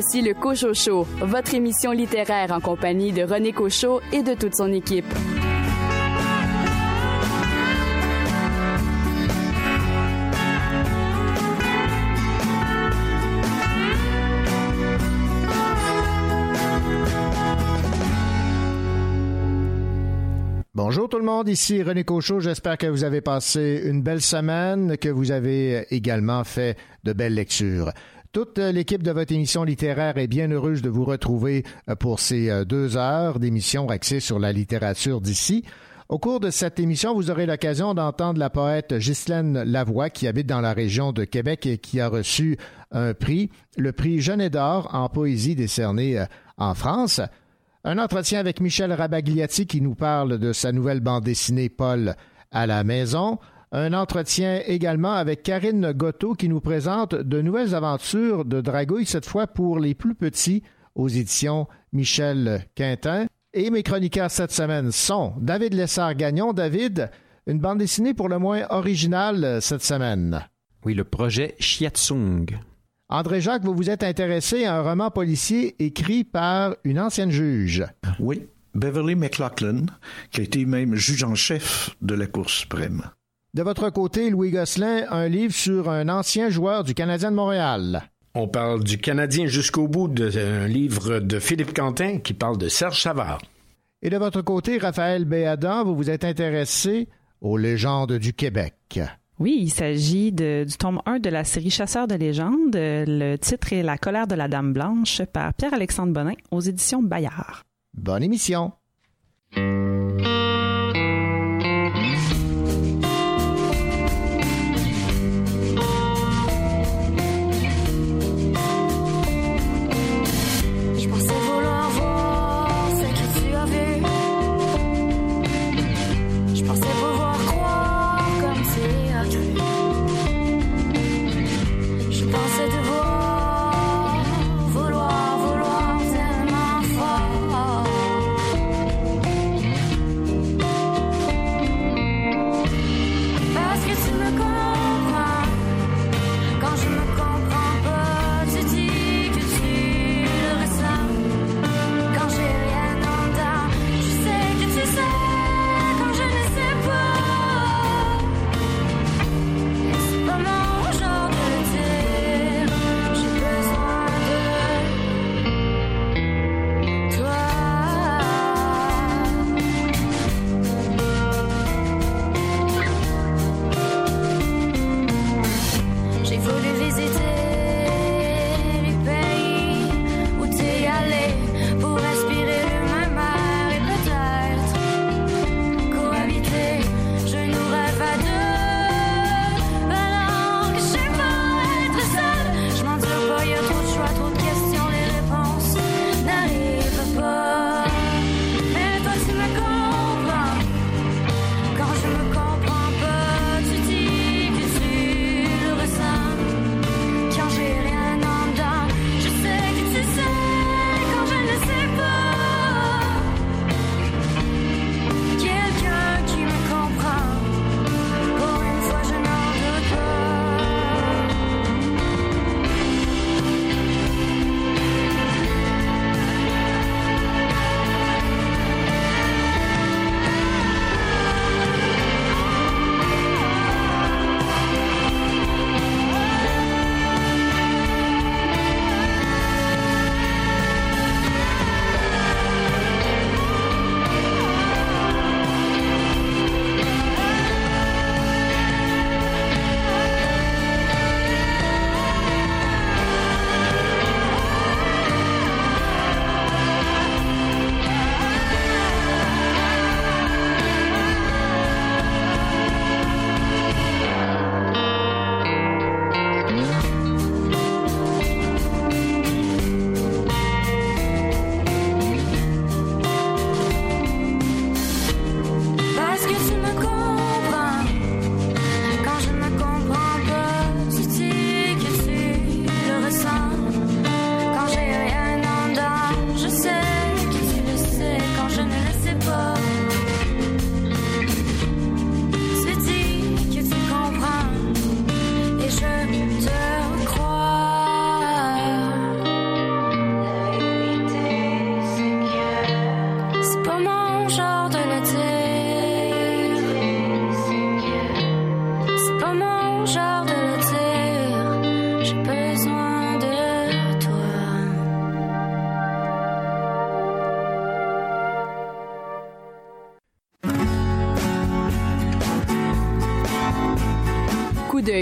Voici le Cocho Show, votre émission littéraire en compagnie de René Cochot et de toute son équipe. Bonjour tout le monde, ici René Cochot. J'espère que vous avez passé une belle semaine, que vous avez également fait de belles lectures. Toute l'équipe de votre émission littéraire est bien heureuse de vous retrouver pour ces deux heures d'émission axée sur la littérature d'ici. Au cours de cette émission, vous aurez l'occasion d'entendre la poète Ghislaine Lavoie qui habite dans la région de Québec et qui a reçu un prix, le prix Jeannet d'or en poésie décerné en France. Un entretien avec Michel Rabagliati qui nous parle de sa nouvelle bande dessinée Paul à la maison. Un entretien également avec Karine Gotto qui nous présente de nouvelles aventures de Dragouille, cette fois pour les plus petits, aux éditions Michel Quintin. Et mes chroniqueurs cette semaine sont David Lessard-Gagnon. David, une bande dessinée pour le moins originale cette semaine. Oui, le projet Chiatsung. André Jacques, vous vous êtes intéressé à un roman policier écrit par une ancienne juge. Oui, Beverly McLaughlin, qui a été même juge en chef de la Cour suprême. De votre côté, Louis Gosselin, un livre sur un ancien joueur du Canadien de Montréal. On parle du Canadien jusqu'au bout d'un livre de Philippe Quentin qui parle de Serge Savard. Et de votre côté, Raphaël Béadan, vous vous êtes intéressé aux légendes du Québec. Oui, il s'agit du tome 1 de la série Chasseurs de légendes. Le titre est La colère de la Dame Blanche par Pierre-Alexandre Bonin aux éditions Bayard. Bonne émission.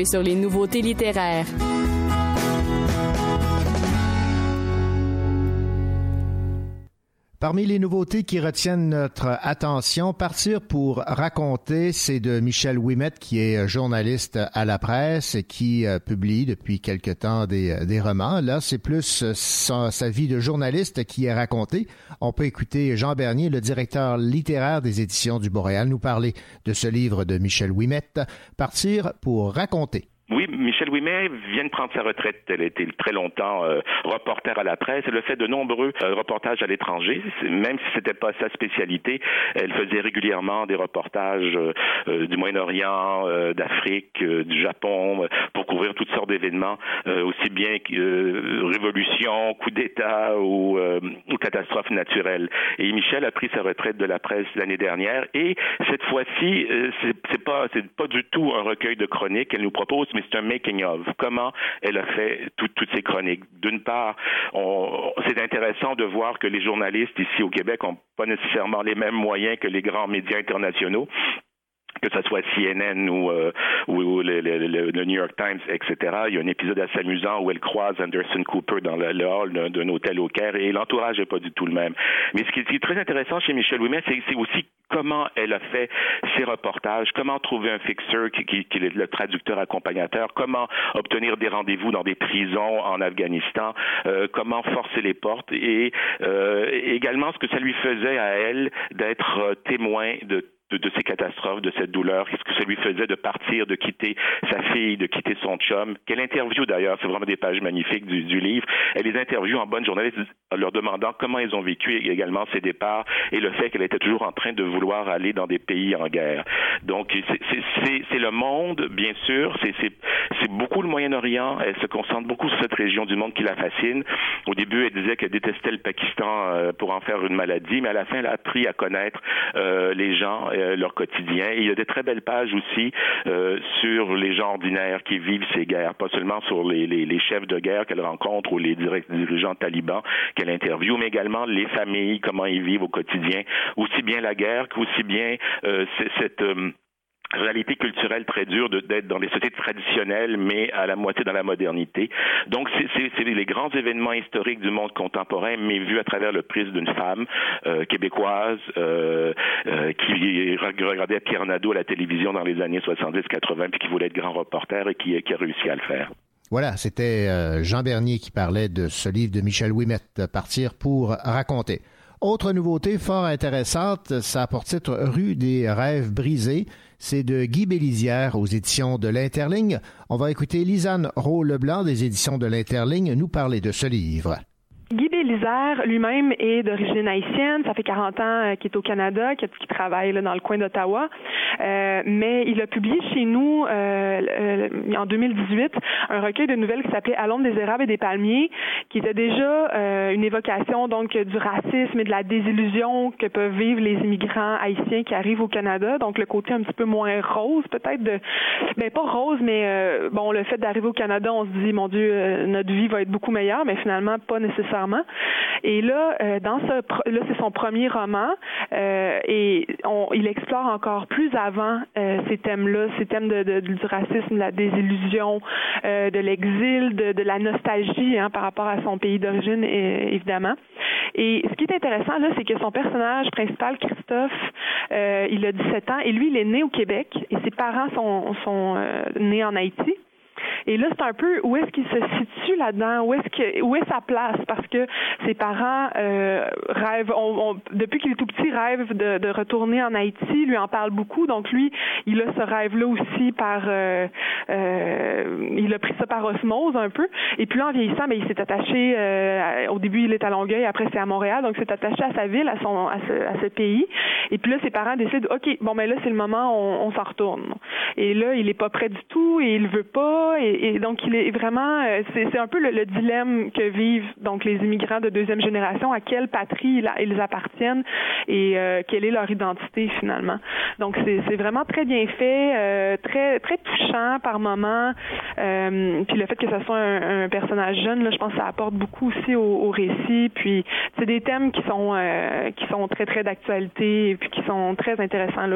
Sur les nouveautés littéraires. Parmi les nouveautés qui retiennent notre attention, Partir pour raconter, c'est de Michel Ouimet, qui est journaliste à la presse et qui euh, publie depuis quelque temps des, euh, romans. Là, c'est plus euh, sa, vie de journaliste qui est racontée. On peut écouter Jean Bernier, le directeur littéraire des éditions du Boréal, nous parler de ce livre de Michel Ouimet, Partir pour raconter. Oui, Michel Ouimet vient de prendre sa retraite. Elle a été très longtemps euh, reporter à la presse. Elle a fait de nombreux euh, reportages à l'étranger, même si c'était pas sa spécialité. Elle faisait régulièrement des reportages euh, du Moyen-Orient, d'Afrique, du Japon, pour couvrir toutes sortes d'événements, aussi bien révolution, coup d'État ou, ou catastrophes naturelles. Et Michel a pris sa retraite de la presse l'année dernière. Et cette fois-ci, c'est pas c'est pas du tout un recueil de chroniques. Elle nous propose mais c'est un making of. Comment elle a fait toutes ces chroniques? D'une part, c'est intéressant de voir que les journalistes ici au Québec n'ont pas nécessairement les mêmes moyens que les grands médias internationaux que ce soit CNN ou, euh, ou, le, le, New York Times, etc. Il y a un épisode assez amusant où elle croise Anderson Cooper dans le, hall d'un hôtel au Caire et l'entourage n'est pas du tout le même. Mais ce qui est très intéressant chez Michel Ouimet, c'est aussi comment elle a fait ses reportages, comment trouver un fixeur qui, qui, qui est le traducteur accompagnateur, comment obtenir des rendez-vous dans des prisons en Afghanistan, euh, comment forcer les portes et euh, également ce que ça lui faisait à elle d'être euh, témoin de de, de, ces catastrophes, de cette douleur, qu'est-ce que ça lui faisait de partir, de quitter sa fille, de quitter son chum? Quelle interview d'ailleurs, c'est vraiment des pages magnifiques du, du, livre. Elle les interviewe en bonne journaliste, en leur demandant comment ils ont vécu également ces départs et le fait qu'elle était toujours en train de vouloir aller dans des pays en guerre. Donc c'est le monde, bien sûr, c'est beaucoup le Moyen-Orient. Elle se concentre beaucoup sur cette région du monde qui la fascine. Au début, elle disait qu'elle détestait le Pakistan euh, pour en faire une maladie, mais à la fin, elle a appris à connaître euh, les gens euh, leur quotidien. Il y a des très belles pages aussi euh, sur les gens ordinaires qui vivent ces guerres, pas seulement sur les, les, les chefs de guerre qu'elle rencontre ou les dirigeants talibans qu'elle interviewe, mais également les familles, comment ils vivent au quotidien, aussi bien la guerre qu'aussi bien euh, cette euh, réalité culturelle très dure d'être dans les sociétés traditionnelles, mais à la moitié dans la modernité. Donc, c'est les grands événements historiques du monde contemporain, mais vus à travers le prisme d'une femme euh, québécoise euh, euh, qui regardait Pierre Nadeau à la télévision dans les années 70-80, puis qui voulait être grand reporter et qui, a réussi à le faire. Voilà, c'était Jean Bernier qui parlait de ce livre de Michel Ouimet, Partir pour raconter. Autre nouveauté fort intéressante, ça porte titre Rue des rêves brisés. C'est de Guy Bélizière aux éditions de l'Interligne. On va écouter Lisanne Rowe-Leblanc des éditions de l'Interligne nous parler de ce livre. Guy Bélisère lui-même est d'origine haïtienne. Ça fait 40 ans euh, qu'il est au Canada, qu'il travaille dans le coin d'Ottawa. Euh, mais il a publié chez nous euh, en 2018 un recueil de nouvelles qui s'appelait À l'ombre des érables et des palmiers, qui était déjà une évocation donc du racisme et de la désillusion que peuvent vivre les immigrants haïtiens qui arrivent au Canada. Donc le côté un petit peu moins rose peut-être de, ben pas rose, mais bon le fait d'arriver au Canada, on se dit mon Dieu notre vie va être beaucoup meilleure, mais finalement pas nécessairement et là, euh, dans ce, là, c'est son premier roman euh, et on, il explore encore plus avant euh, ces thèmes-là, ces thèmes de, de, du racisme, de la désillusion, euh, de l'exil, de, de, la nostalgie hein, par rapport à son pays d'origine, évidemment. Et ce qui est intéressant là, c'est que son personnage principal, Christophe, euh, il a 17 ans et lui, il est né au Québec et ses parents sont, sont nés en Haïti. Et là, c'est un peu où est-ce qu'il se situe là-dedans, où est-ce que où est sa place, parce que ses parents euh, rêvent, on, on, depuis qu'il est tout petit, rêve de, de, retourner en Haïti, lui en parle beaucoup, donc lui, il a ce rêve-là aussi par, euh, euh, il a pris ça par osmose un peu, et puis là, en vieillissant, ben, il s'est attaché, euh, au début, il est à Longueuil, après c'est à Montréal, donc il s'est attaché à sa ville, à son, à ce, à ce, pays, et puis là, ses parents décident, ok, bon, ben là, c'est le moment, on, on s'en retourne. Et là, il est pas prêt du tout, et il veut pas, et, donc il est vraiment, euh, c'est un peu le, le, dilemme que vivent donc les immigrants de deuxième génération, à quelle patrie ils appartiennent et euh, quelle est leur identité finalement. Donc c'est vraiment très bien fait, euh, très touchant par moment. Puis le fait que ce soit un, personnage jeune, je pense que ça apporte beaucoup aussi au, récit. Puis c'est des thèmes qui sont très très d'actualité et puis qui sont très intéressants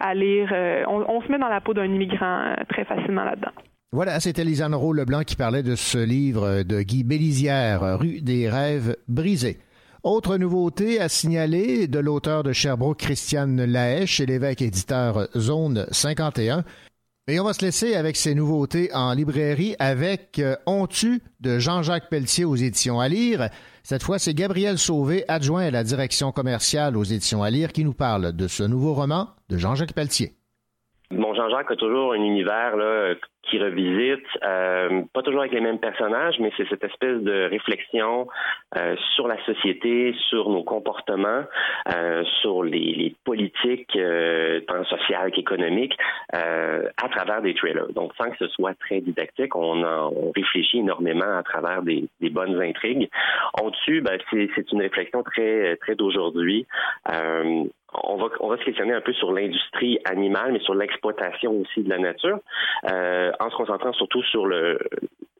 à, lire. On, se met dans la peau d'un immigrant très facilement là-dedans. Voilà, c'était Lisanne Roux-Leblanc qui parlait de ce livre de Guy Bélisière, Rue des rêves brisés. Autre nouveauté à signaler de l'auteur de Sherbrooke, Christiane Laèche, et l'évêque éditeur Zone 51. Et on va se laisser avec ces nouveautés en librairie avec euh, On de Jean-Jacques Pelletier aux éditions à lire. Cette fois, c'est Gabriel Sauvé, adjoint à la direction commerciale aux éditions à lire, qui nous parle de ce nouveau roman de Jean-Jacques Pelletier. Bon, Jean-Jacques a toujours un univers là, qui revisite, euh, pas toujours avec les mêmes personnages, mais c'est cette espèce de réflexion euh, sur la société, sur nos comportements, euh, sur les, politiques, tant sociales qu'économiques, à travers des trailers. Donc, sans que ce soit très didactique, on, on réfléchit énormément à travers des, bonnes intrigues. Dessus, ben, c'est une réflexion très, d'aujourd'hui. On va, on se questionner un peu sur l'industrie animale, mais sur l'exploitation aussi de la nature, en se concentrant surtout sur le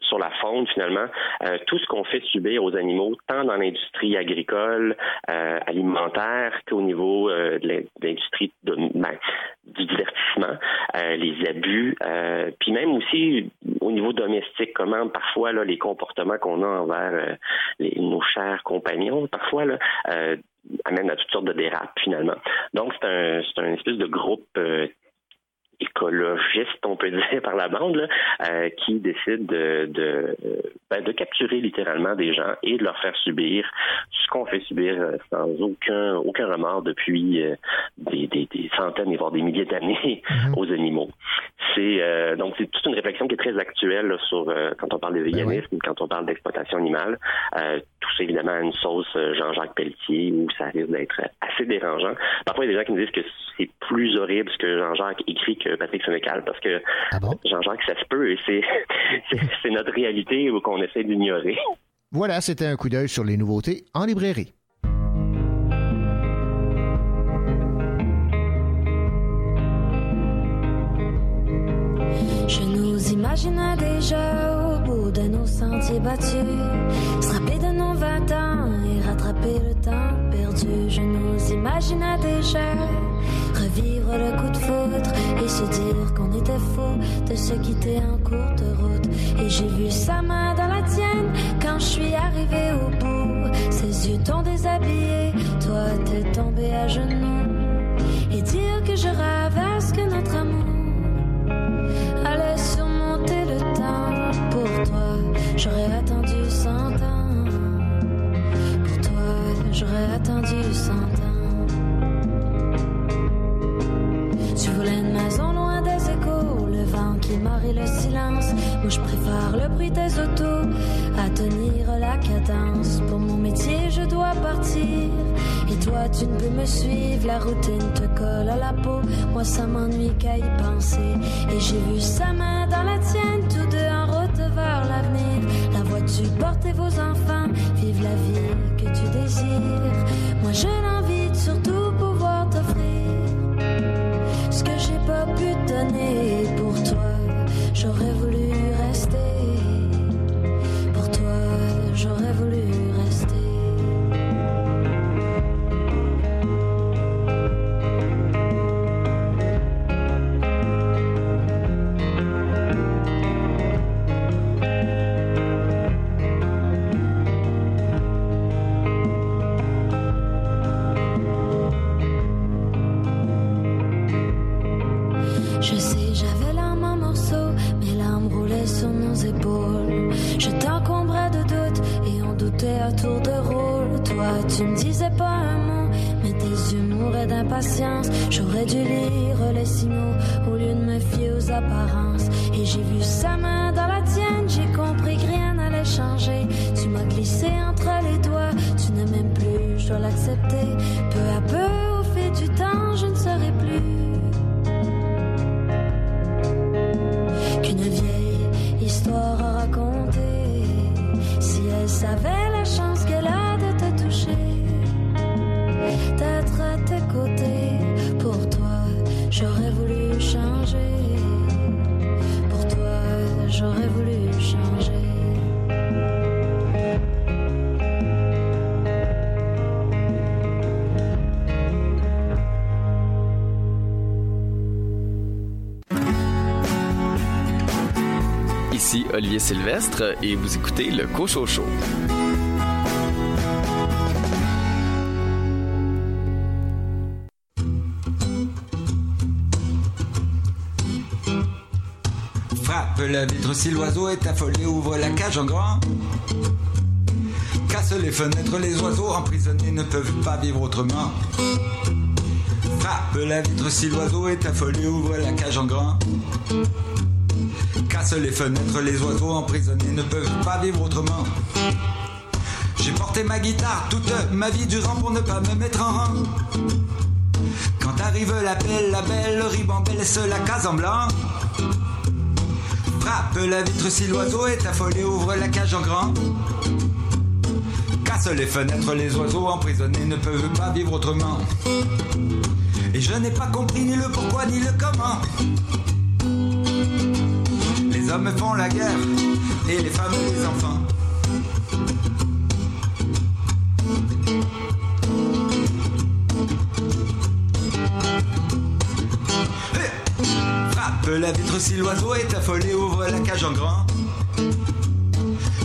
sur la faune finalement, euh, tout ce qu'on fait subir aux animaux, tant dans l'industrie agricole, euh, alimentaire qu'au niveau euh, de l'industrie ben, du divertissement, euh, les abus, euh, puis même aussi au niveau domestique, comment parfois là, les comportements qu'on a envers nos chers compagnons, parfois là, amène à toutes sortes de dérapes finalement. Donc c'est un, c'est un espèce de groupe euh, écologiste, on peut dire, par la bande, là, euh, qui décide de, de, ben, de, capturer littéralement des gens et de leur faire subir ce qu'on fait subir euh, sans aucun, aucun remords depuis euh, des, des, des, centaines, voire des milliers d'années mm-hmm. aux animaux. C'est euh, donc c'est toute une réflexion qui est très actuelle là, sur euh, quand on parle de ben véganisme, ben quand on parle d'exploitation animale. tout ça évidemment à une sauce Jean-Jacques Pelletier où ça risque d'être assez dérangeant. Parfois il y a des gens qui me disent que c'est plus horrible ce que Jean-Jacques écrit que Patrick Sénécal parce que ah bon? Jean-Jacques, ça se peut et c'est notre réalité qu'on essaie d'ignorer. Voilà, c'était un coup d'œil sur les nouveautés en librairie. Je nous imaginais déjà au bout de nos sentiers battus, se de nos vingt ans et rattraper le temps perdu. Je nous imaginais déjà revivre le coup de foudre et se dire qu'on était faux de se quitter en courte route. Et j'ai vu sa main dans la tienne quand je suis arrivé au bout. Ses yeux t'ont déshabillé, toi t'es tombé à genoux. Et dire que je rêvais ce que notre amour allait surmonter le temps. Pour toi, j'aurais attendu cent ans. Pour toi, j'aurais attendu cent. Tu voulais une maison loin des échos, le vent qui marie le silence. Moi je préfère le bruit des autos à tenir la cadence. Pour mon métier, je dois partir. Et toi, tu ne peux me suivre, la routine te colle à la peau. Moi, ça m'ennuie qu'à y penser. Et j'ai vu sa main dans la tienne, tous deux en route vers l'avenir. La voiture portez vos enfants, vive la vie que tu désires. Moi, je l'envie de surtout pas pu donner pour toi. J'aurais voulu Sylvestre et vous écoutez le Cocho Show. Frappe la vitre si l'oiseau est affolé, ouvre la cage en grand. Casse les fenêtres, les oiseaux emprisonnés ne peuvent pas vivre autrement. Frappe la vitre si l'oiseau est affolé, ouvre la cage en grand. Les fenêtres, les oiseaux emprisonnés ne peuvent pas vivre autrement. J'ai porté ma guitare toute ma vie durant pour ne pas me mettre en rang. Quand arrive l'appel, la belle ribambelle laisse la case en blanc. Frappe la vitre si l'oiseau est affolé, ouvre la cage en grand. Casse les fenêtres, les oiseaux emprisonnés ne peuvent pas vivre autrement. Et je n'ai pas compris ni le pourquoi ni le comment. Hommes font la guerre et les femmes les enfants. Frappe la vitre si l'oiseau est affolé, ouvre la cage en grand.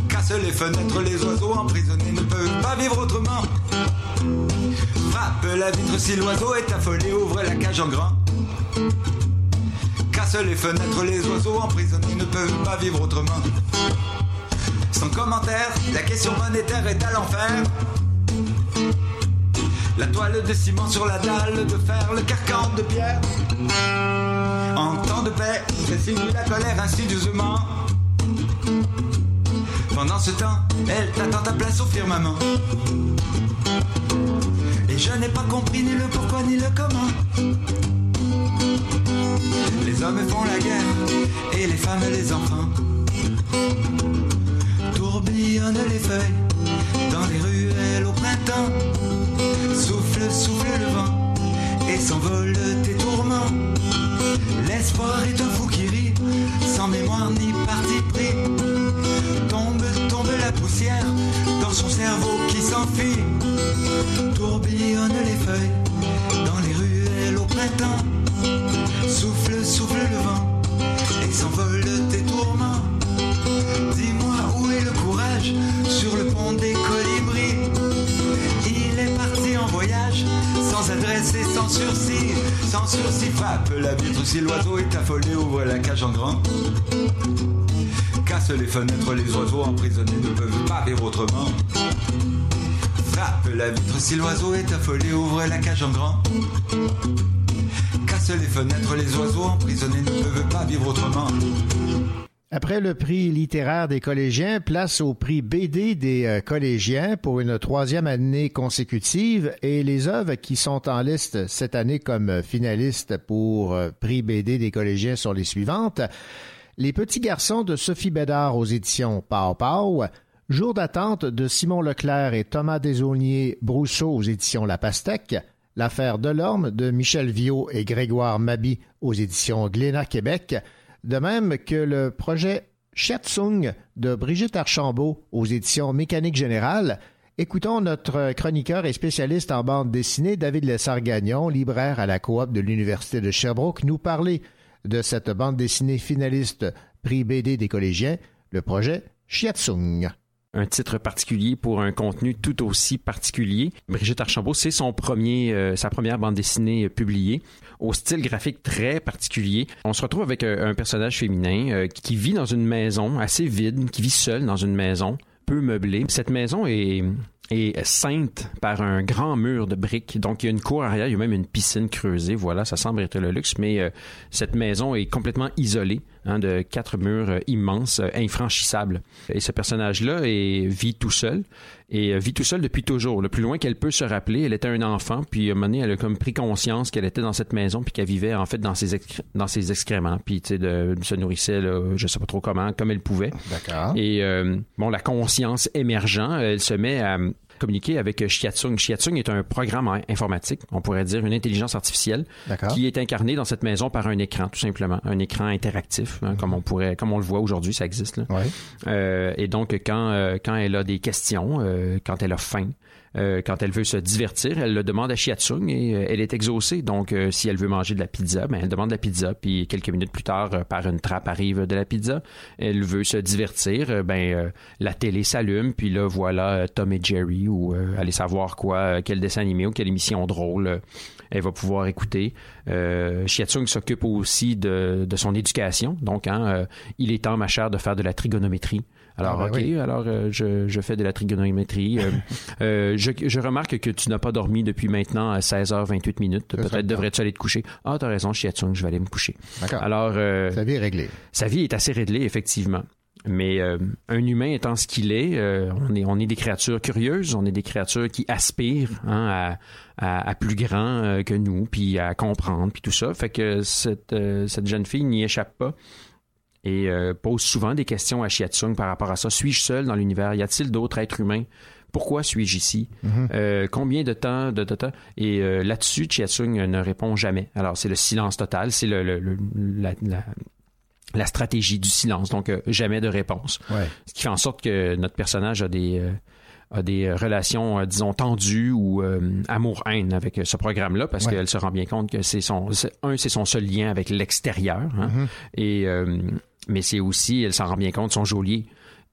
Casse les fenêtres, les oiseaux emprisonnés ne peuvent pas vivre autrement. Frappe la vitre si l'oiseau est affolé, ouvre la cage en grand. Les fenêtres, les oiseaux emprisonnés ne peuvent pas vivre autrement. Sans commentaire, la question monétaire est à l'enfer. La toile de ciment sur la dalle de fer, le carcan de pierre. En temps de paix, simule la colère insidieusement. Pendant ce temps, elle t'attend ta place au firmament. Et je n'ai pas compris ni le pourquoi hommes font la guerre et les femmes les enfants. Tourbillonnent les feuilles dans les ruelles au printemps. Souffle, souffle le vent et s'envole tes tourments. L'espoir est un fou qui rit, sans mémoire ni parti pris. Tombe, tombe la poussière dans son cerveau qui s'enfuit. Tourbillonnent les feuilles dans les ruelles au printemps. Souffle, souffle le vent et s'envole tes tourments. Dis-moi où est le courage sur le pont des colibris. Il est parti en voyage sans adresse et sans sursis. Sans sursis, frappe la vitre si l'oiseau est affolé, ouvre la cage en grand. Casse les fenêtres, les oiseaux emprisonnés ne peuvent pas vivre autrement. Frappe la vitre si l'oiseau est affolé, ouvre la cage en grand. Les fenêtres, les oiseaux emprisonnés ne peuvent pas vivre autrement. Après le prix littéraire des collégiens, place au prix BD des euh, collégiens pour une troisième année consécutive et les œuvres qui sont en liste cette année comme finalistes pour euh, prix BD des collégiens sont les suivantes. Les petits garçons de Sophie Bédard aux éditions Pau Pau, Jour d'attente de Simon Leclerc et Thomas Desaulniers Brousseau aux éditions La Pastèque, L'affaire Delorme de Michel Viau et Grégoire Mabi aux éditions Glénat Québec, de même que le projet Chiatsung de Brigitte Archambault aux éditions Mécanique Générale. Écoutons notre chroniqueur et spécialiste en bande dessinée, David Lessard-Gagnon, libraire à la coop de l'Université de Sherbrooke, nous parler de cette bande dessinée finaliste prix BD des collégiens, le projet Chiatsung un titre particulier pour un contenu tout aussi particulier. Brigitte Archambault, c'est euh, sa première bande dessinée euh, publiée, au style graphique très particulier. On se retrouve avec euh, un personnage féminin qui vit dans une maison assez vide, qui vit seul dans une maison peu meublée. Cette maison est est ceinte par un grand mur de briques. Donc, il y a une cour arrière, il y a même une piscine creusée. Voilà, ça semble être le luxe, mais cette maison est complètement isolée hein, de quatre murs euh, immenses, euh, infranchissables. Et ce personnage-là vit tout seul et euh, vit tout seul depuis toujours. Le plus loin qu'elle peut se rappeler, elle était un enfant, puis à un moment donné, elle a comme pris conscience qu'elle était dans cette maison, puis qu'elle vivait en fait dans ses, dans ses excréments, puis tu sais, de, se nourrissait, là, je sais pas trop comment, comme elle pouvait. D'accord. Et euh, bon, la conscience émergent, elle se met à communiquer avec Shiatsung. Shiatsung est un programme informatique, on pourrait dire une intelligence artificielle, qui est incarnée dans cette maison par un écran, tout simplement, un écran interactif, hein, comme on pourrait, comme on le voit aujourd'hui, ça existe. Là. Ouais. Euh, et donc quand euh, quand elle a des questions, euh, quand elle a faim, euh, quand elle veut se divertir, elle le demande à Shiatsung et euh, elle est exaucée. Donc, euh, si elle veut manger de la pizza, ben, elle demande de la pizza. Puis quelques minutes plus tard, par une trappe arrive de la pizza. Elle veut se divertir, ben la télé s'allume. Puis là, voilà Tom et Jerry ou aller savoir quoi, quel dessin animé ou quelle émission drôle elle va pouvoir écouter. Shiatsung s'occupe aussi de, son éducation. Donc, hein, il est temps, ma chère, de faire de la trigonométrie. Alors, Ah, ben OK, oui. alors euh, je, je fais de la trigonométrie. Euh, euh, je, je remarque que tu n'as pas dormi depuis maintenant à 16h28 minutes. Peut-être devrais-tu aller te coucher. Ah, t'as raison, Shiatsung, je vais aller me coucher. D'accord. Alors, euh, Sa vie est réglée. sa vie est assez réglée, effectivement. Mais euh, un humain étant ce qu'il est, euh, on est, on est des créatures curieuses, on est des créatures qui aspirent hein, à, à, à plus grand euh, que nous, puis à comprendre, puis tout ça. Fait que cette, euh, cette jeune fille n'y échappe pas et euh, pose souvent des questions à Shiatsung par rapport à ça. Suis-je seul dans l'univers? Y a-t-il d'autres êtres humains? Pourquoi suis-je ici? Euh, combien de temps de, de temps? Et euh, là-dessus, Chiatsung ne répond jamais. Alors, c'est le silence total, c'est le, le- le- la, la- la stratégie du silence, donc euh, jamais de réponse. Ouais. Ce qui fait en sorte que notre personnage a des, euh, a des relations, euh, disons, tendues ou euh, amour-haine avec euh, ce programme-là, parce Ouais. qu'elle se rend bien compte que c'est son, un, c'est son seul lien avec l'extérieur, hein, Mhm. et euh, mais c'est aussi, elle s'en rend bien compte, son geôlier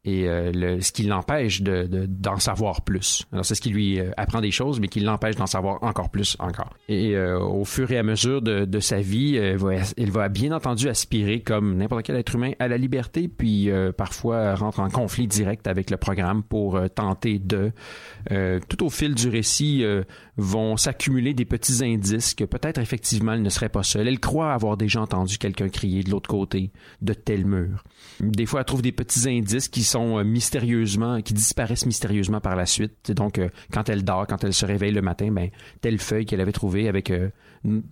et euh, le- ce qui l'empêche de, de- d'en savoir plus. Alors c'est ce qui lui euh, apprend des choses, mais qui l'empêche d'en savoir encore plus encore. Et euh, au fur et à mesure de, de sa vie, euh, elle va, elle va bien entendu aspirer, comme n'importe quel être humain, à la liberté, puis euh, parfois rentre en conflit direct avec le programme pour euh, tenter de. Euh, tout au fil du récit, euh, vont s'accumuler des petits indices que peut-être effectivement elle ne serait pas seule. Elle croit avoir déjà entendu quelqu'un crier de l'autre côté de tel mur. Des fois, elle trouve des petits indices qui sont euh, mystérieusement, qui disparaissent mystérieusement par la suite. Donc, euh, quand elle dort, quand elle se réveille le matin, ben telle feuille qu'elle avait trouvée avec euh,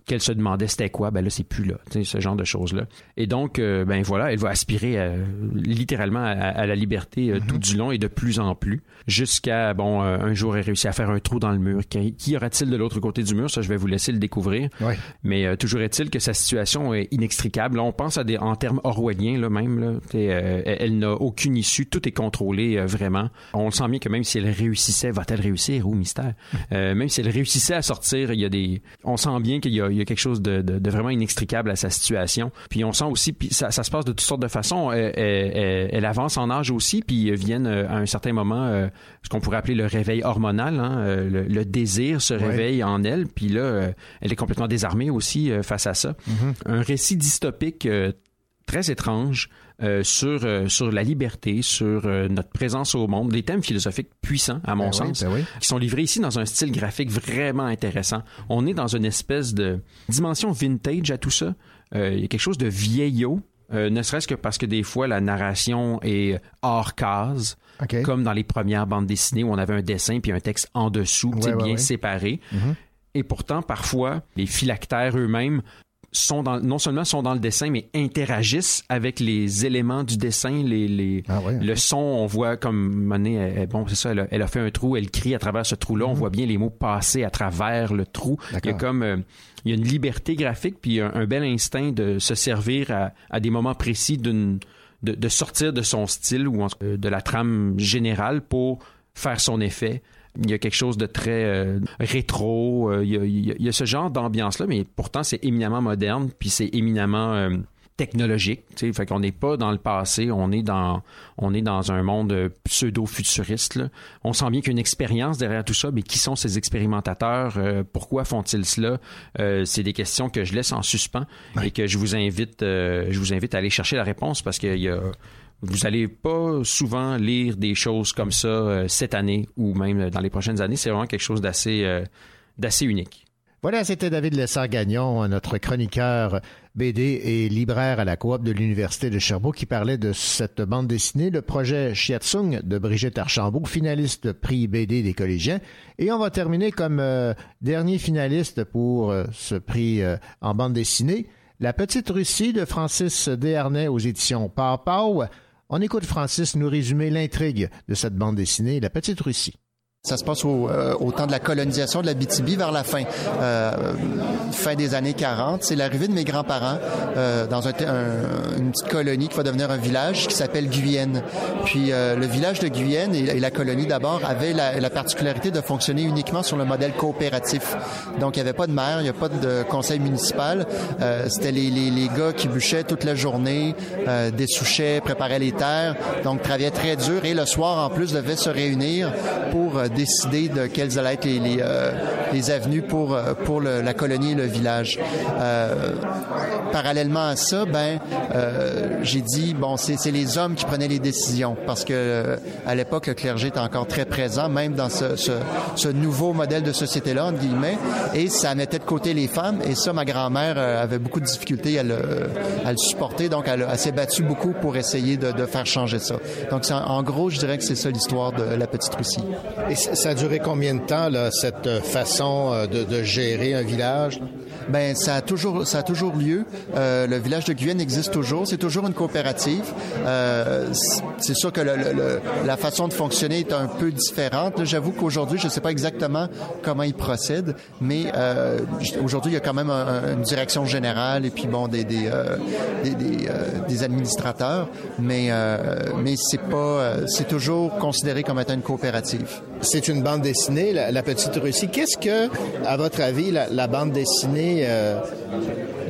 qu'elle se demandait c'était quoi, ben là c'est plus là. Ce genre de choses là. Et donc, euh, ben voilà, elle va aspirer à- littéralement à, à la liberté euh, tout du long et de plus en plus, jusqu'à bon euh, un jour elle réussit à faire un trou dans le mur. Qui, qui y aura-t-il de l'autre côté du mur? Ça, je vais vous laisser le découvrir. Ouais. Mais euh, toujours est-il que sa situation est inextricable. Là, on pense à des en termes orwelliens là même. Là, euh, elle, n'a aucune issue. Tout est contrôlé euh, vraiment. On le sent bien que même si elle réussissait, va-t-elle réussir? Ou mystère Euh, Même si elle réussissait à sortir, il y a des. On sent bien qu'il y y a quelque chose de, de- de vraiment inextricable à sa situation. Puis on sent aussi, puis ça, ça se passe de toutes sortes de façons. Elle, elle- elle- elle avance en âge aussi, puis viennent euh, à un certain moment euh, ce qu'on pourrait appeler le réveil hormonal. hein, euh, le, le désir se Ouais. réveille en elle, puis là, euh, elle est complètement désarmée aussi euh, face à ça. Un récit dystopique euh, très étrange euh, sur, euh, sur la liberté, sur euh, notre présence au monde, des thèmes philosophiques puissants, à mon Ben oui, sens, ben oui. qui sont livrés ici dans un style graphique vraiment intéressant. On est dans une espèce de dimension vintage à tout ça. Il y a quelque chose de vieillot. ne serait-ce que parce que des fois la narration est hors case, comme dans les premières bandes dessinées où on avait un dessin puis un texte en dessous, Ouais, ouais, bien ouais. séparé. Mhm. Et pourtant, parfois, les phylactères eux-mêmes sont dans, non seulement sont dans le dessin, mais interagissent avec les éléments du dessin, les, les, Ah ouais. le son, on voit comme Monet, elle- elle- bon, c'est ça, elle a, elle a fait un trou, elle crie à travers ce trou-là, on voit bien les mots passer à travers le trou. Il y a Mhm. Comme, euh, il y a une liberté graphique, puis un, un bel instinct de se servir à, à des moments précis d'une, de, de sortir de son style ou euh, de la trame générale pour faire son effet. Il y a quelque chose de très euh, rétro. euh, il, y a, il y ce genre d'ambiance-là, mais pourtant c'est éminemment moderne, puis c'est éminemment euh, technologique. tu sais. Fait qu'on n'est pas dans le passé, on est dans, on est dans un monde pseudo-futuriste. là. On sent bien qu'il y a une expérience derrière tout ça, mais qui sont ces expérimentateurs? Euh, pourquoi font-ils cela? Euh, c'est des questions que je laisse en suspens et que je vous invite, euh, je vous invite à aller chercher la réponse parce qu'il y a vous allez pas souvent lire des choses comme ça euh, cette année ou même dans les prochaines années. C'est vraiment quelque chose d'assez euh, d'assez unique. Voilà, c'était David Lessard-Gagnon, notre chroniqueur BD et libraire à la coop de l'Université de Sherbrooke, qui parlait de cette bande dessinée, le projet Chiatsung de Brigitte Archambault, finaliste prix BD des collégiens. Et on va terminer comme euh, dernier finaliste pour euh, ce prix euh, en bande dessinée, La Petite Russie de Francis Desharnais aux éditions Pau. On écoute Francis nous résumer l'intrigue de cette bande dessinée, La Petite Russie. Ça se passe au, euh, au, temps de la colonisation de la BTB vers la fin, euh, fin des années 40. C'est l'arrivée de mes grands-parents euh, dans un, un, une petite colonie qui va devenir un village qui s'appelle Guyenne. Puis euh, le village de Guyenne et, la colonie d'abord avaient la, la, particularité de fonctionner uniquement sur le modèle coopératif. Donc il n'y avait pas de maire, il n'y a pas de conseil municipal. Euh, C'était les, les, les, gars qui bûchaient toute la journée, dessouchaient, préparaient les terres, donc travaillaient très dur et le soir en plus devaient se réunir pour décider de quelles allaient être les, les, euh, les avenues pour, pour le, la colonie et le village. Euh, parallèlement à ça, ben, euh, j'ai dit, bon, c'est les hommes qui prenaient les décisions parce que à l'époque, le clergé était encore très présent, même dans ce, ce, ce nouveau modèle de société-là, entre guillemets, et ça mettait de côté les femmes, et ça, ma grand-mère avait beaucoup de difficultés à le, à le supporter, donc elle, elle s'est battue beaucoup pour essayer de, de faire changer ça. Donc, en gros, je dirais que c'est ça l'histoire de la petite Russie. Ça a duré combien de temps, là, cette façon de, de gérer un village? Ben, ça a toujours, ça a toujours lieu. Euh, le village de Guyenne existe toujours. C'est toujours une coopérative. Euh, c'est sûr que le, le, la façon de fonctionner est un peu différente. J'avoue qu'aujourd'hui, je ne sais pas exactement comment ils procèdent, mais euh, aujourd'hui, il y a quand même un, une direction générale et puis bon, des, des, euh, des, des, euh, des, administrateurs, mais, euh, mais c'est pas, c'est toujours considéré comme étant une coopérative. C'est une bande dessinée, la, Petite Russie. Qu'est-ce que, à votre avis, la, la bande dessinée euh,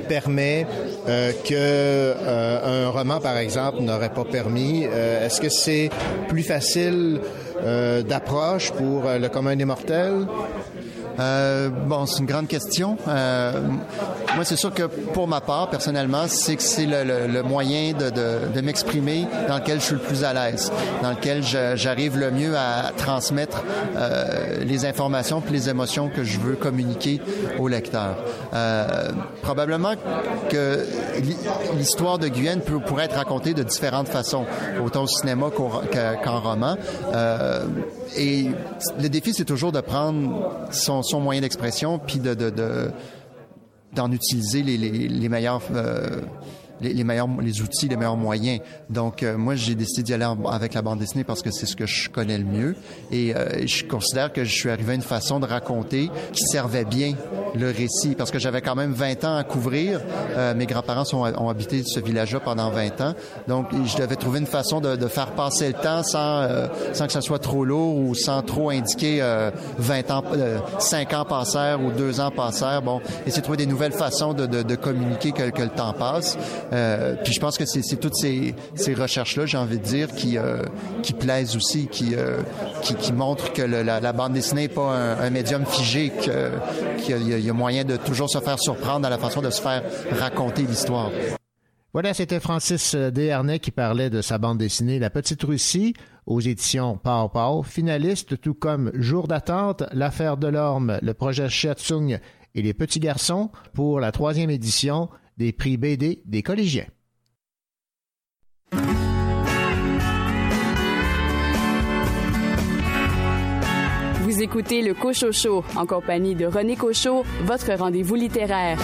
permet euh, que euh, un roman, par exemple, n'aurait pas permis? Euh, Est-ce que c'est plus facile d'approche pour le commun des mortels? Euh, bon, c'est une grande question. Euh, moi, c'est sûr que pour ma part, personnellement, c'est que c'est le, le, le, moyen de, de, de m'exprimer dans lequel je suis le plus à l'aise, dans lequel j'arrive le mieux à transmettre euh, les informations puis les émotions que je veux communiquer au lecteur. Euh, probablement que l'histoire de Guyane pourrait être racontée de différentes façons, autant au cinéma qu'en roman. Euh, et le défi, c'est toujours de prendre son, son moyen d'expression puis de, de, de d'en utiliser les meilleurs euh, les, les, meilleurs les outils, les meilleurs moyens. Donc euh, moi j'ai décidé d'y aller en, avec la bande dessinée parce que c'est ce que je connais le mieux et euh, je considère que je suis arrivé à une façon de raconter qui servait bien le récit parce que j'avais quand même 20 ans à couvrir. Euh, mes grands-parents sont, ont habité ce village-là pendant 20 ans. Donc je devais trouver une façon de, de faire passer le temps sans euh, sans que ça soit trop lourd ou sans trop indiquer 20 ans 5 ans passèrent ou 2 ans passèrent. Bon, essayer de trouver des nouvelles façons de, de, de communiquer que, que le temps passe. Euh, puis je pense que c'est toutes ces, ces recherches-là, j'ai envie de dire, qui, euh, qui plaisent aussi, qui, euh, qui, qui, montrent que le, la, la, bande dessinée n'est pas un, un, médium figé, qu'il y, y, a moyen de toujours se faire surprendre dans la façon de se faire raconter l'histoire. Voilà, c'était Francis Desharnais qui parlait de sa bande dessinée La Petite Russie aux éditions Pau Pau, finaliste tout comme Jour d'attente, L'affaire de l'orme, le projet Shiatsung et les petits garçons pour la troisième édition des prix BD des collégiens. Vous écoutez le Cochocho en compagnie de René Cochot, votre rendez-vous littéraire.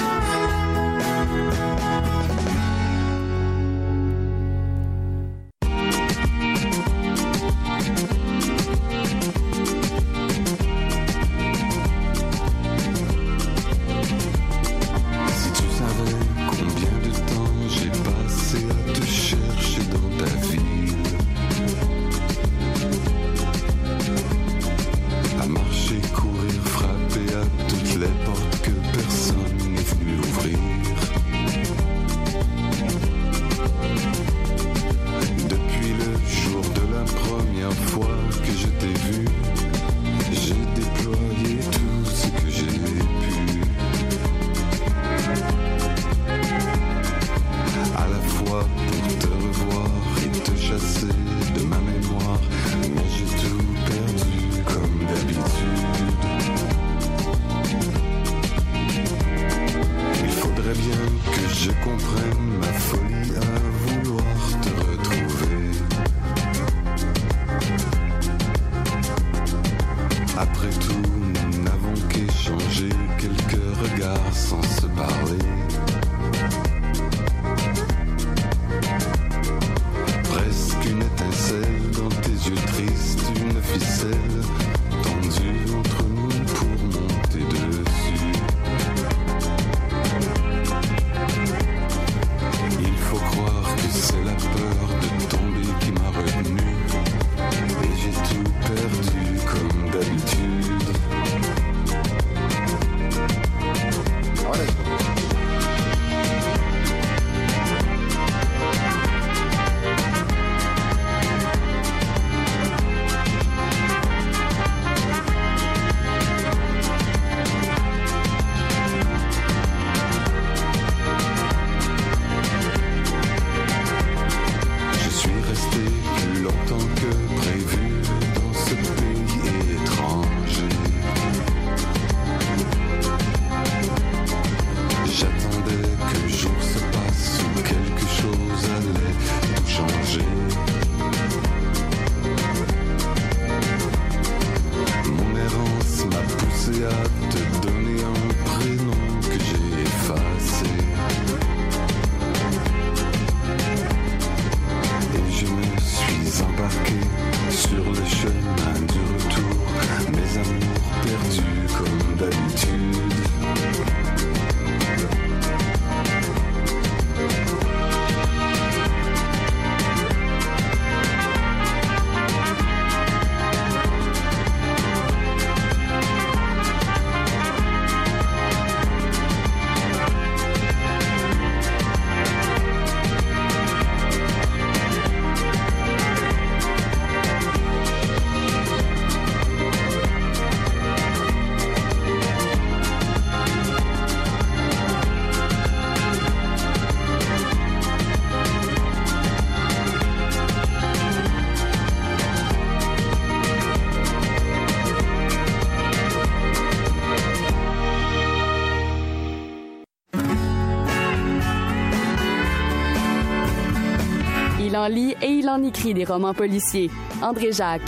En lit et il en écrit des romans policiers. André Jacques.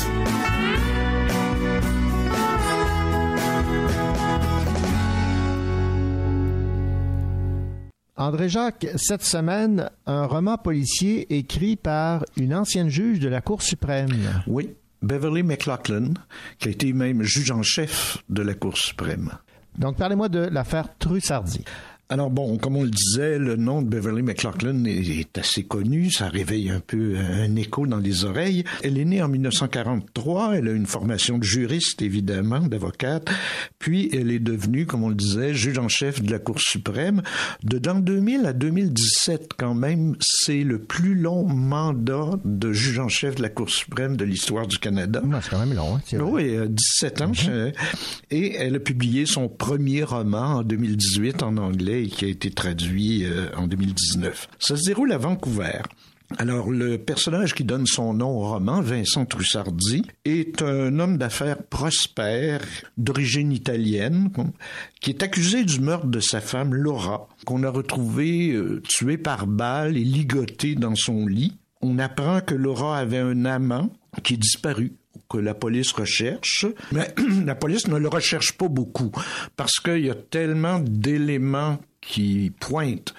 André Jacques, cette semaine, un roman policier écrit par une ancienne juge de la Cour suprême. Oui, Beverly McLaughlin, qui a été même juge en chef de la Cour suprême. Donc, parlez-moi de l'affaire Trussardi. Alors bon, comme on le disait, le nom de Beverly McLaughlin est assez connu, ça réveille un peu un écho dans les oreilles. Elle est née en 1943, elle a une formation de juriste évidemment, d'avocate, puis elle est devenue, comme on le disait, juge en chef de la Cour suprême. De dans 2000 à 2017 quand même, c'est le plus long mandat de juge en chef de la Cour suprême de l'histoire du Canada. c'est quand même long. Hein, oui, 17 ans. Mm-hmm. Et elle a publié son premier roman en 2018 en anglais qui a été traduit euh, en 2019. Ça se déroule à Vancouver. Alors, le personnage qui donne son nom au roman, Vincent Trussardi, est un homme d'affaires prospère, d'origine italienne, qui est accusé du meurtre de sa femme Laura, qu'on a retrouvée euh, tuée par balle et ligotée dans son lit. On apprend que Laura avait un amant qui est disparu que la police recherche, mais la police ne le recherche pas beaucoup parce qu'il y a tellement d'éléments qui pointent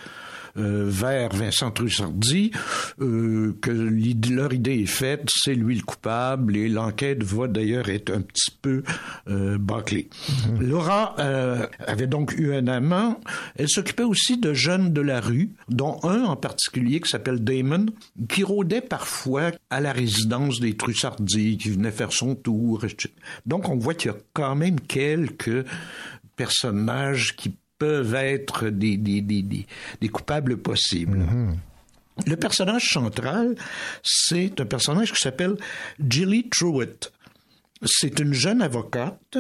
vers Vincent Trussardi, euh, que leur idée est faite, c'est lui le coupable et l'enquête va d'ailleurs être un petit peu euh, bâclée. Mhm. Laura euh, avait donc eu un amant. Elle s'occupait aussi de jeunes de la rue, dont un en particulier qui s'appelle Damon, qui rôdait parfois à la résidence des Trussardi, qui venait faire son tour. Donc on voit qu'il y a quand même quelques personnages qui peuvent être des, des, des, des coupables possibles. Mhm. Le personnage central, c'est un personnage qui s'appelle Jilly Truitt. C'est une jeune avocate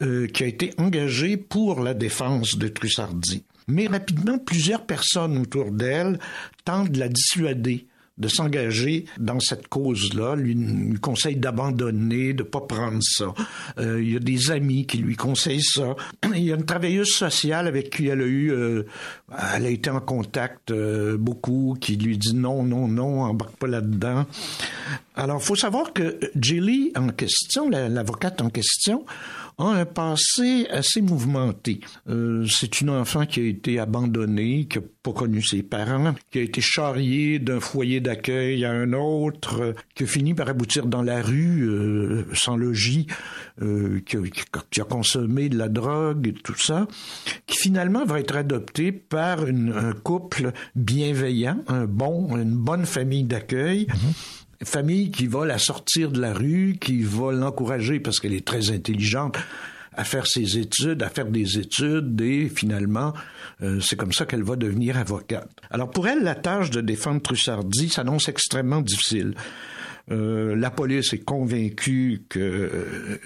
euh, qui a été engagée pour la défense de Trussardi. Mais rapidement, plusieurs personnes autour d'elle tentent de la dissuader de s'engager dans cette cause-là, lui, lui conseille d'abandonner, de pas prendre ça. Euh, il y a des amis qui lui conseillent ça. Il y a une travailleuse sociale avec qui elle a eu, euh, elle a été en contact euh, beaucoup, qui lui dit non, non, non, embarque pas là-dedans. Alors, faut savoir que Jilly en question, l'avocate en question, a un passé assez mouvementé. Euh, c'est une enfant qui a été abandonnée, qui n'a pas connu ses parents, qui a été charriée d'un foyer d'accueil à un autre, euh, qui a fini par aboutir dans la rue euh, sans logis, qui a, consommé de la drogue et tout ça, qui finalement va être adoptée par un couple bienveillant, un bon, une bonne famille d'accueil. Mm-hmm famille qui va la sortir de la rue, qui va l'encourager parce qu'elle est très intelligente à faire ses études, à faire des études et finalement, euh, c'est comme ça qu'elle va devenir avocate. Alors pour elle, la tâche de défendre Trussardi s'annonce extrêmement difficile. Euh, la police est convaincue que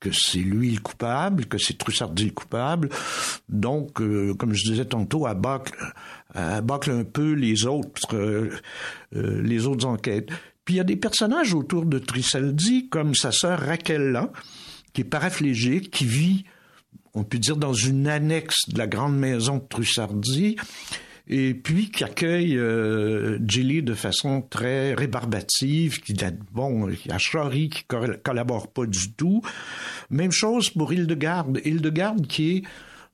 que c'est lui le coupable, que c'est Trussardi le coupable. Donc, euh, comme je disais tantôt, elle bâcle, un peu les autres, les autres enquêtes. Il y a des personnages autour de Trisaldi, comme sa sœur Raquella, qui est paraplégique, qui vit, on peut dire, dans une annexe de la grande maison de Trussardi, et puis qui accueille euh, Gilly de façon très rébarbative, qui bon, il y a Chari qui collabore pas du tout. Même chose pour Hildegarde. Hildegarde qui est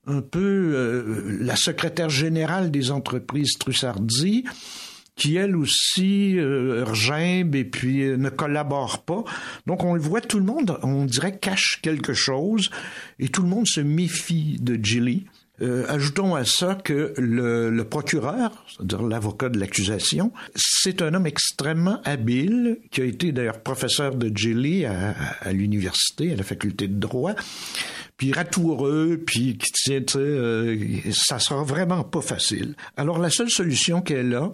un peu euh, la secrétaire générale des entreprises Trussardi, qui elle aussi euh, et puis euh, ne collabore pas. Donc on le voit, tout le monde, on dirait, cache quelque chose et tout le monde se méfie de Gilly. Euh, ajoutons à ça que le, le procureur, c'est-à-dire l'avocat de l'accusation, c'est un homme extrêmement habile, qui a été d'ailleurs professeur de Gilly à, à, l'université, à la faculté de droit, puis ratoureux, puis qui tient, euh, ça sera vraiment pas facile. Alors la seule solution qu'elle a,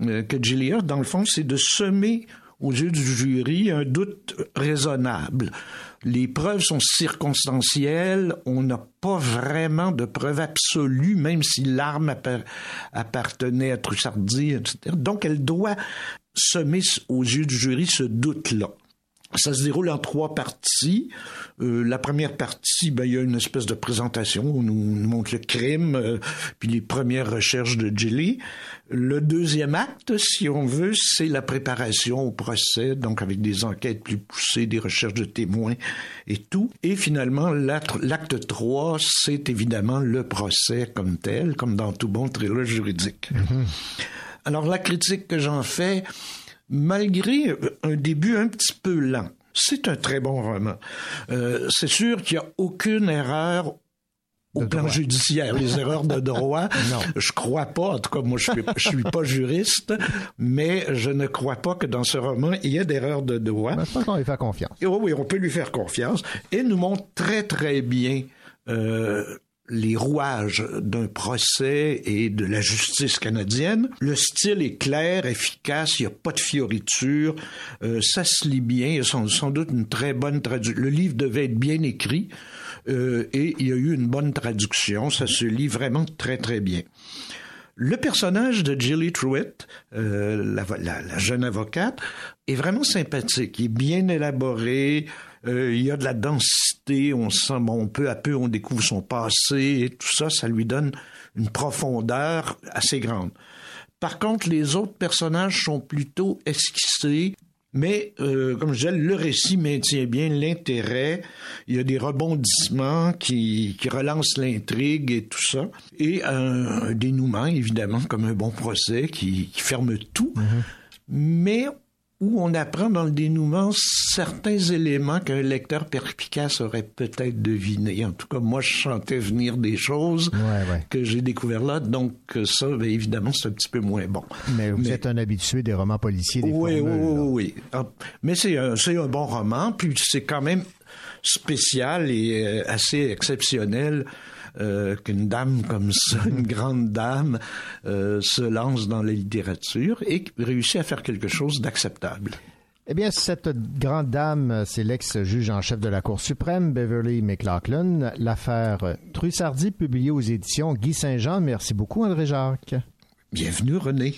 que Gilliard, dans le fond, c'est de semer aux yeux du jury un doute raisonnable. Les preuves sont circonstancielles, on n'a pas vraiment de preuves absolues, même si l'arme appartenait à Trussardi, etc. Donc elle doit semer aux yeux du jury ce doute-là. Ça se déroule en trois parties. Euh, la première partie, ben, il y a une espèce de présentation où on nous, nous montre le crime, euh, puis les premières recherches de Jilly. Le deuxième acte, si on veut, c'est la préparation au procès, donc avec des enquêtes plus poussées, des recherches de témoins et tout. Et finalement, l'acte l'acte 3, c'est évidemment le procès comme tel, comme dans tout bon thriller juridique. Alors la critique que j'en fais, malgré un début un petit peu lent, c'est un très bon roman. Euh, c'est sûr qu'il n'y a aucune erreur au plan judiciaire, les erreurs de droit. Non. Je crois pas, en tout cas, moi, je suis, je suis pas juriste, mais je ne crois pas que dans ce roman, il y ait d'erreurs de droit. Ben, je pense qu'on lui fait confiance. Et oui, oui, on peut lui faire confiance. Et nous montre très, très bien euh, les rouages d'un procès et de la justice canadienne. Le style est clair, efficace, il n'y a pas de fioriture, euh, ça se lit bien, il y a sans, doute une très bonne traduction. Le livre devait être bien écrit euh, et il y a eu une bonne traduction, ça se lit vraiment très très bien. Le personnage de Jilly Truitt, euh, la, la- la jeune avocate, est vraiment sympathique. Il est bien élaboré. Euh, il y a de la densité. On sent, bon, peu à peu, on découvre son passé et tout ça. Ça lui donne une profondeur assez grande. Par contre, les autres personnages sont plutôt esquissés. Mais, euh, comme je disais, le récit maintient bien l'intérêt. Il y a des rebondissements qui, qui relancent l'intrigue et tout ça. Et un, un dénouement, évidemment, comme un bon procès qui, qui ferme tout. Mais où on apprend dans le dénouement certains éléments qu'un lecteur perspicace aurait peut-être deviné. En tout cas, moi, je sentais venir des choses que j'ai découvert là. Donc, ça, ben, évidemment, c'est un petit peu moins bon. Mais vous êtes un habitué des romans policiers, des Oui, oui, formules, oui, là. oui. Ah, Mais c'est un, c'est un bon roman, puis c'est quand même spécial et euh, assez exceptionnel euh, qu'une dame comme ça, une grande dame, euh, se lance dans la littérature et réussit à faire quelque chose d'acceptable. Eh bien, cette grande dame, c'est l'ex-juge en chef de la Cour suprême, Beverly McLaughlin. L'affaire Trussardi, publiée aux éditions Guy Saint-Jean. Merci beaucoup, André Jacques. Bienvenue, René.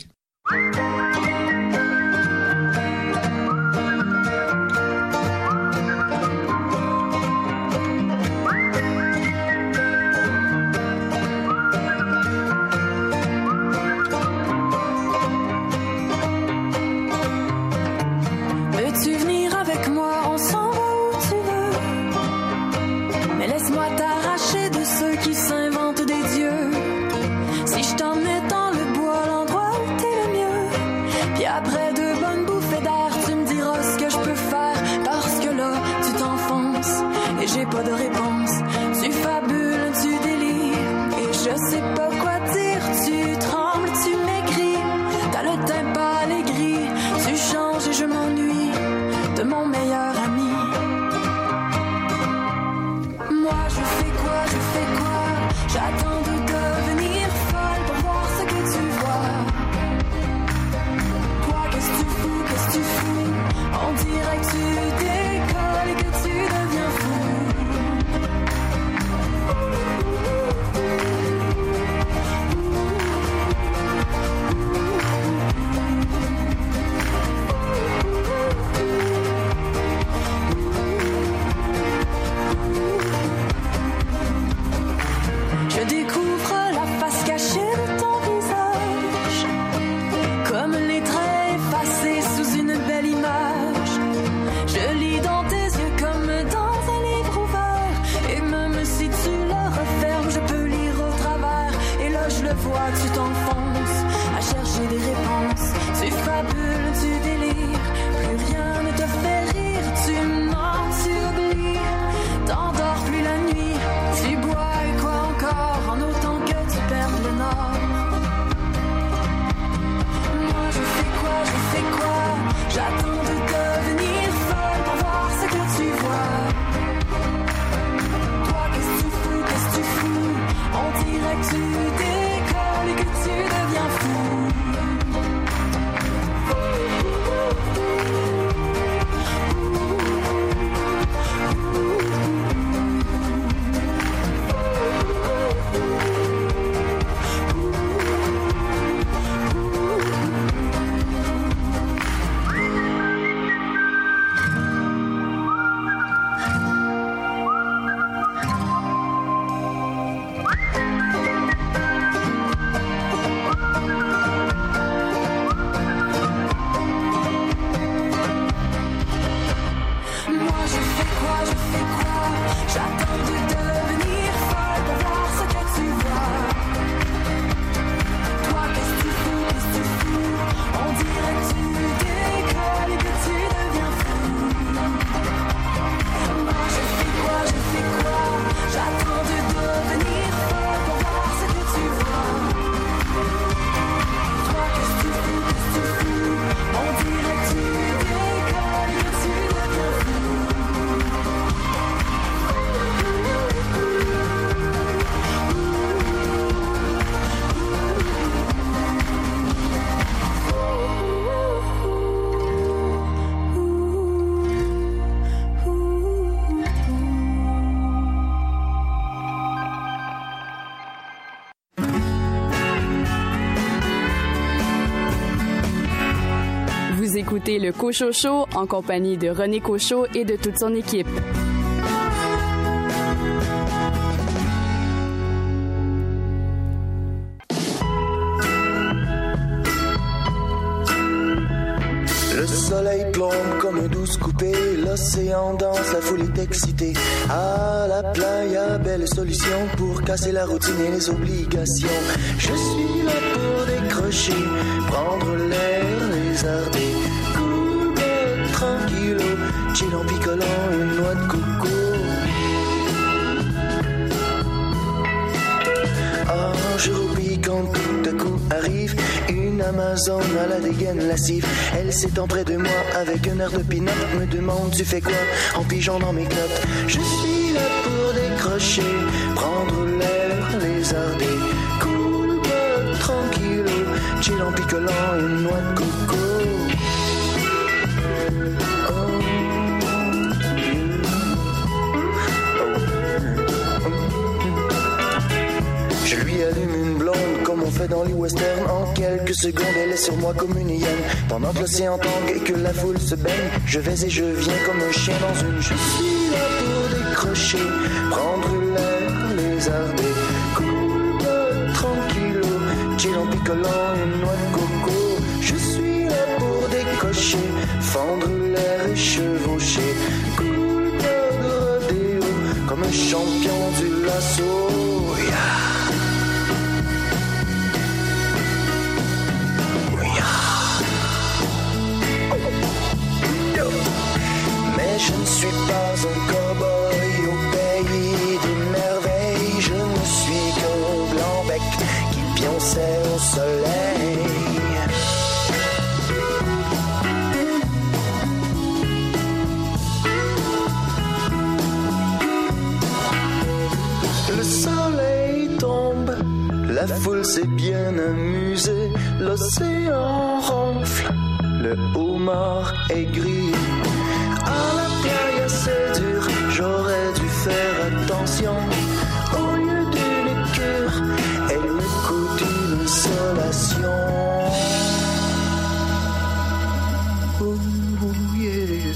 Le Cochot Show en compagnie de René Cochot et de toute son équipe. Le soleil plombe comme un douce coupé, l'océan danse, la foule est excitée. À la playa, belle solution pour casser la routine et les obligations. Je suis là pour décrocher, prendre l'air, chill en picolant une noix de coco. Jour oublie quand tout à coup arrive une Amazon à la dégaine lascive. Elle s'étend près de moi avec un air de pinot, me demande tu fais quoi en pigeon dans mes clottes. Je suis là pour décrocher, prendre l'air, lézarder. Cool, bug, tranquillo, chill en picolant une noix de coco. Allume une blonde comme on fait dans les westerns. En quelques secondes, elle est sur moi comme une hyène. Pendant que l'océan tangue et que la foule se baigne, je vais et je viens comme un chien dans une. Je suis là pour décrocher, prendre l'air, lézarder. Cool, bug, tranquillo, chill en picolant une noix de coco. Je suis là pour décocher, fendre l'air et chevaucher. Cool, bug, rodéo, comme un champion du lasso. La foule s'est bien amusée, l'océan ronfle, le homard est gris. J'aurais dû faire attention. Au lieu d'une cure, elle me coûte une insolation. Yeah.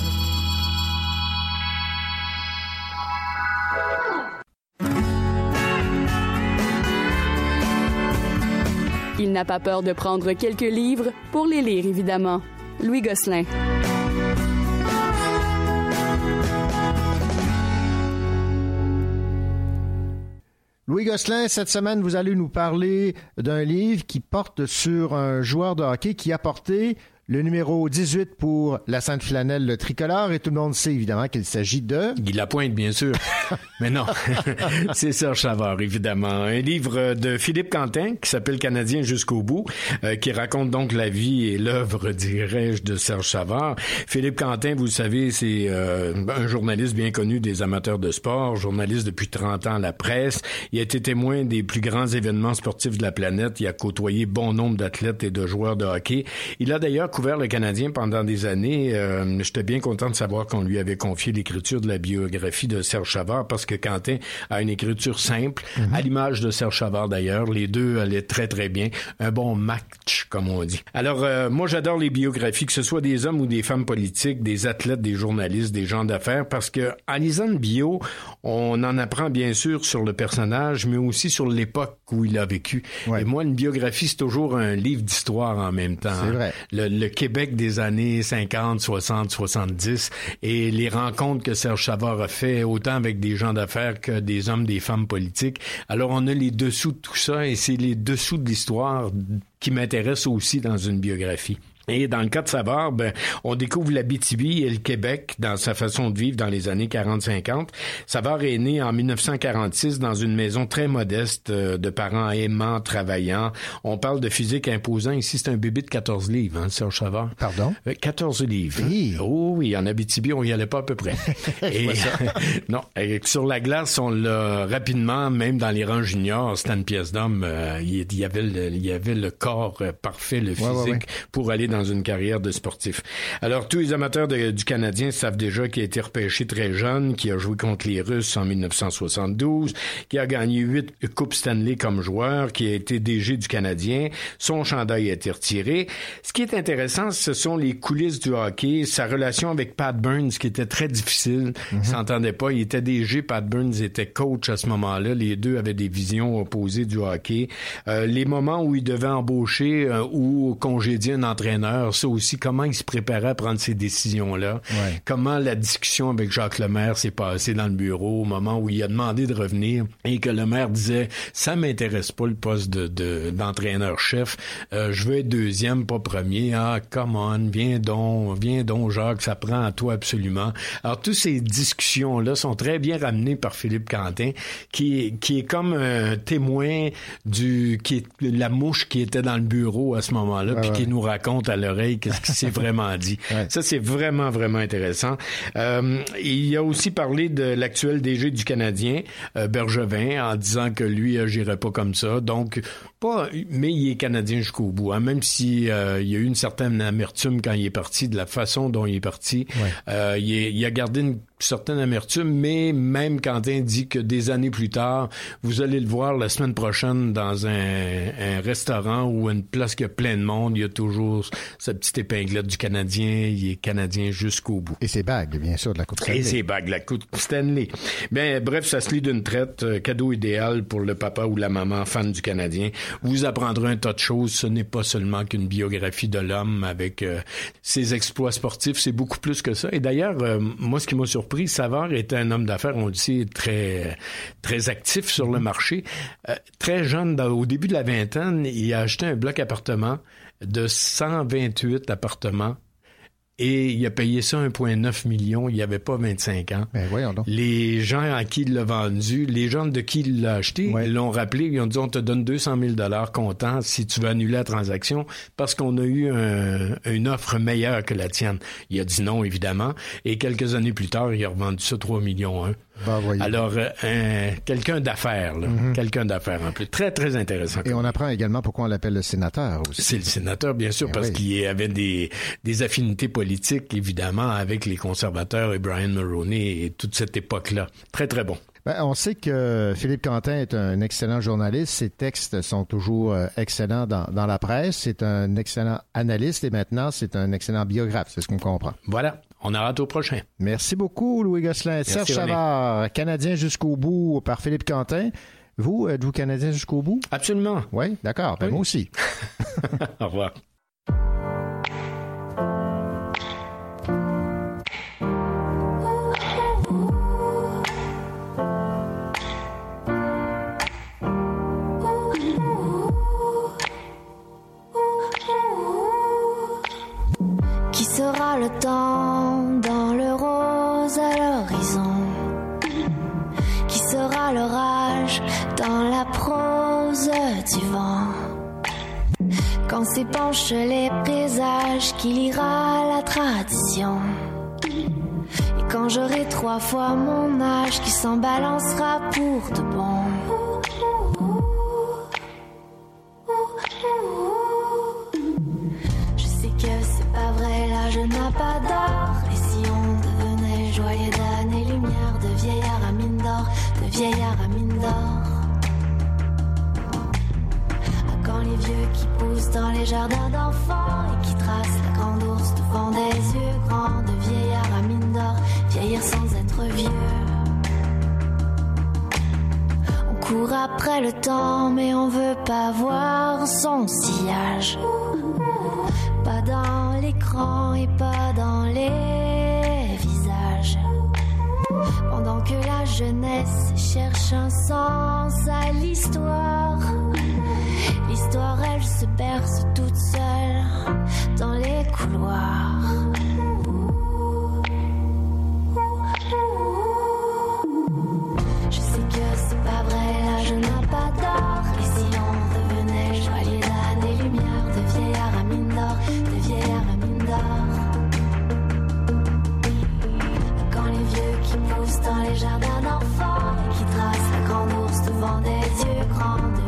Il n'a pas peur de prendre quelques livres pour les lire, évidemment. Louis Gosselin. Gosselin, cette semaine, vous allez nous parler d'un livre qui porte sur un joueur de hockey qui a porté le numéro 18 pour la Sainte Flanelle le tricolore et tout le monde sait évidemment qu'il s'agit de Guy Lapointe bien sûr. Mais non, c'est Serge Savard évidemment, un livre de Philippe Quentin qui s'appelle Canadien jusqu'au bout euh, qui raconte donc la vie et l'œuvre dirais-je de Serge Savard. Philippe Quentin, vous le savez, c'est euh, un journaliste bien connu des amateurs de sport, journaliste depuis 30 ans à la presse, il a été témoin des plus grands événements sportifs de la planète, il a côtoyé bon nombre d'athlètes et de joueurs de hockey. Il a d'ailleurs couvert le Canadien pendant des années. Euh, J'étais bien content de savoir qu'on lui avait confié l'écriture de la biographie de Serge Chavard parce que Quentin a une écriture simple, à l'image de Serge Chavard d'ailleurs. Les deux allaient très très bien. Un bon match, comme on dit. Alors, euh, moi j'adore les biographies, que ce soit des hommes ou des femmes politiques, des athlètes, des journalistes, des gens d'affaires, parce que en lisant une bio, on en apprend bien sûr sur le personnage, mais aussi sur l'époque où il a vécu. Et moi, une biographie, c'est toujours un livre d'histoire en même temps. C'est vrai. Le, le Québec des années 50, 60, 70 et les rencontres que Serge Savard a fait autant avec des gens d'affaires que des hommes, des femmes politiques. Alors on a les dessous de tout ça et c'est les dessous de l'histoire qui m'intéressent aussi dans une biographie. Et dans le cas de Savard, ben, on découvre la BTB et le Québec dans sa façon de vivre dans les années 40-50. Savard est né en 1946 dans une maison très modeste euh, de parents aimants, travaillants. On parle de physique imposant. Ici, c'est un bébé de 14 livres, hein, Serge Savard. Pardon? Euh, 14 livres. Oh oui, en Abitibi, on y allait pas à peu près. et, non, et sur la glace, on l'a rapidement, même dans les rangs juniors, c'était une pièce d'homme. euh, il, il y avait le, il y avait le corps euh, parfait, le physique Ouais, ouais, ouais. pour aller dans dans une carrière de sportif. Alors, tous les amateurs de- du Canadien savent déjà qu'il a été repêché très jeune, qu'il a joué contre les Russes en 1972, qu'il a gagné huit Coupes Stanley comme joueur, qu'il a été DG du Canadien. Son chandail a été retiré. Ce qui est intéressant, ce sont les coulisses du hockey, sa relation avec Pat Burns, qui était très difficile. Ils s'entendaient pas. Il était DG, Pat Burns était coach à ce moment-là. Les deux avaient des visions opposées du hockey. Euh, les moments où il devait embaucher euh, ou congédier un entraîneur, ça aussi, comment il se préparait à prendre ces décisions-là. Comment la discussion avec Jacques Lemaire s'est passée dans le bureau au moment où il a demandé de revenir et que le maire disait ça m'intéresse pas le poste de, de- d'entraîneur-chef. Euh, je veux être deuxième, pas premier. Ah, come on, viens donc, viens donc, Jacques, ça prend à toi absolument. Alors, toutes ces discussions-là sont très bien ramenées par Philippe Quentin, qui, est- qui est comme un témoin du, qui est la mouche qui était dans le bureau à ce moment-là, puis ouais. qui nous raconte à l'oreille qu'est-ce qui s'est vraiment dit. Ça, c'est vraiment, vraiment intéressant. Euh, il a aussi parlé de l'actuel DG du Canadien, euh, Bergevin, en disant que lui, agirait pas comme ça. Donc, pas, mais il est Canadien jusqu'au bout. hein. même si euh, il y a eu une certaine amertume quand il est parti, de la façon dont il est parti. Euh, il, est- il a gardé une certaine amertume, mais même Quentin dit que des années plus tard, vous allez le voir la semaine prochaine dans un, un restaurant ou une place qui a plein de monde, il y a toujours sa petite épinglette du Canadien, il est Canadien jusqu'au bout. Et ses bagues, bien sûr, de la Coupe Stanley. Et ses bagues, la Coupe Stanley. Ben, bref, ça se lit d'une traite. euh, cadeau idéal pour le papa ou la maman fan du Canadien. Vous apprendrez un tas de choses. Ce n'est pas seulement qu'une biographie de l'homme avec euh, ses exploits sportifs. C'est beaucoup plus que ça. Et d'ailleurs, euh, moi, ce qui m'a surpris, Savard était un homme d'affaires, on sait, très, très actif sur le marché. Euh, très jeune, au début de la vingtaine, il a acheté un bloc appartement de 128 appartements et il a payé ça 1,9 million. Il n'y avait pas 25 ans. Ben, voyons donc. Les gens à qui il l'a vendu, les gens de qui il l'a acheté, l'ont rappelé. Ils ont dit on te donne 200 000 dollars comptant si tu veux annuler la transaction parce qu'on a eu un- une offre meilleure que la tienne. Il a dit non évidemment. Et quelques années plus tard, il a revendu ça 3 millions 1. Alors euh, un- quelqu'un d'affaires, là. quelqu'un d'affaires en plus. Très très intéressant. Et on apprend également pourquoi on l'appelle le sénateur aussi. C'est le sénateur, bien sûr, Ben parce oui. qu'il avait des, des affinités politiques, évidemment, avec les conservateurs et Brian Mulroney et toute cette époque-là. Très, très bon. Ben, on sait que Philippe Quentin est un excellent journaliste. Ses textes sont toujours euh, excellents dans, dans la presse. C'est un excellent analyste et maintenant, c'est un excellent biographe. C'est ce qu'on comprend. Voilà. On a hâte au prochain. Merci beaucoup, Louis Gosselin. Serge René. Savard, Canadien jusqu'au bout par Philippe Quentin. Vous, êtes-vous Canadien jusqu'au bout? Absolument. Oui, d'accord. Ben, Oui. Moi aussi. Au revoir. Qui sera le temps à l'horizon. Qui sera l'orage dans la prose du vent? Quand s'épanchent les présages qui lira la tradition. Et quand j'aurai trois fois mon âge qui s'en balancera pour de bon. Je sais que c'est pas vrai, là je n'ai pas d'or. Vieillard à mine d'or. À quand les vieux qui poussent dans les jardins d'enfants et qui tracent la grande ours devant des yeux grands, de vieillard à mine d'or, vieillir sans être vieux. On court après le temps, mais on veut pas voir son sillage. Pas dans l'écran et pas dans les. Que la jeunesse cherche un sens à l'histoire, l'histoire elle se berce toute seule dans les couloirs. Je sais que c'est pas vrai, là je n'ai pas d'or. Dans les jardins d'enfants qui tracent la grande ours devant des yeux grands,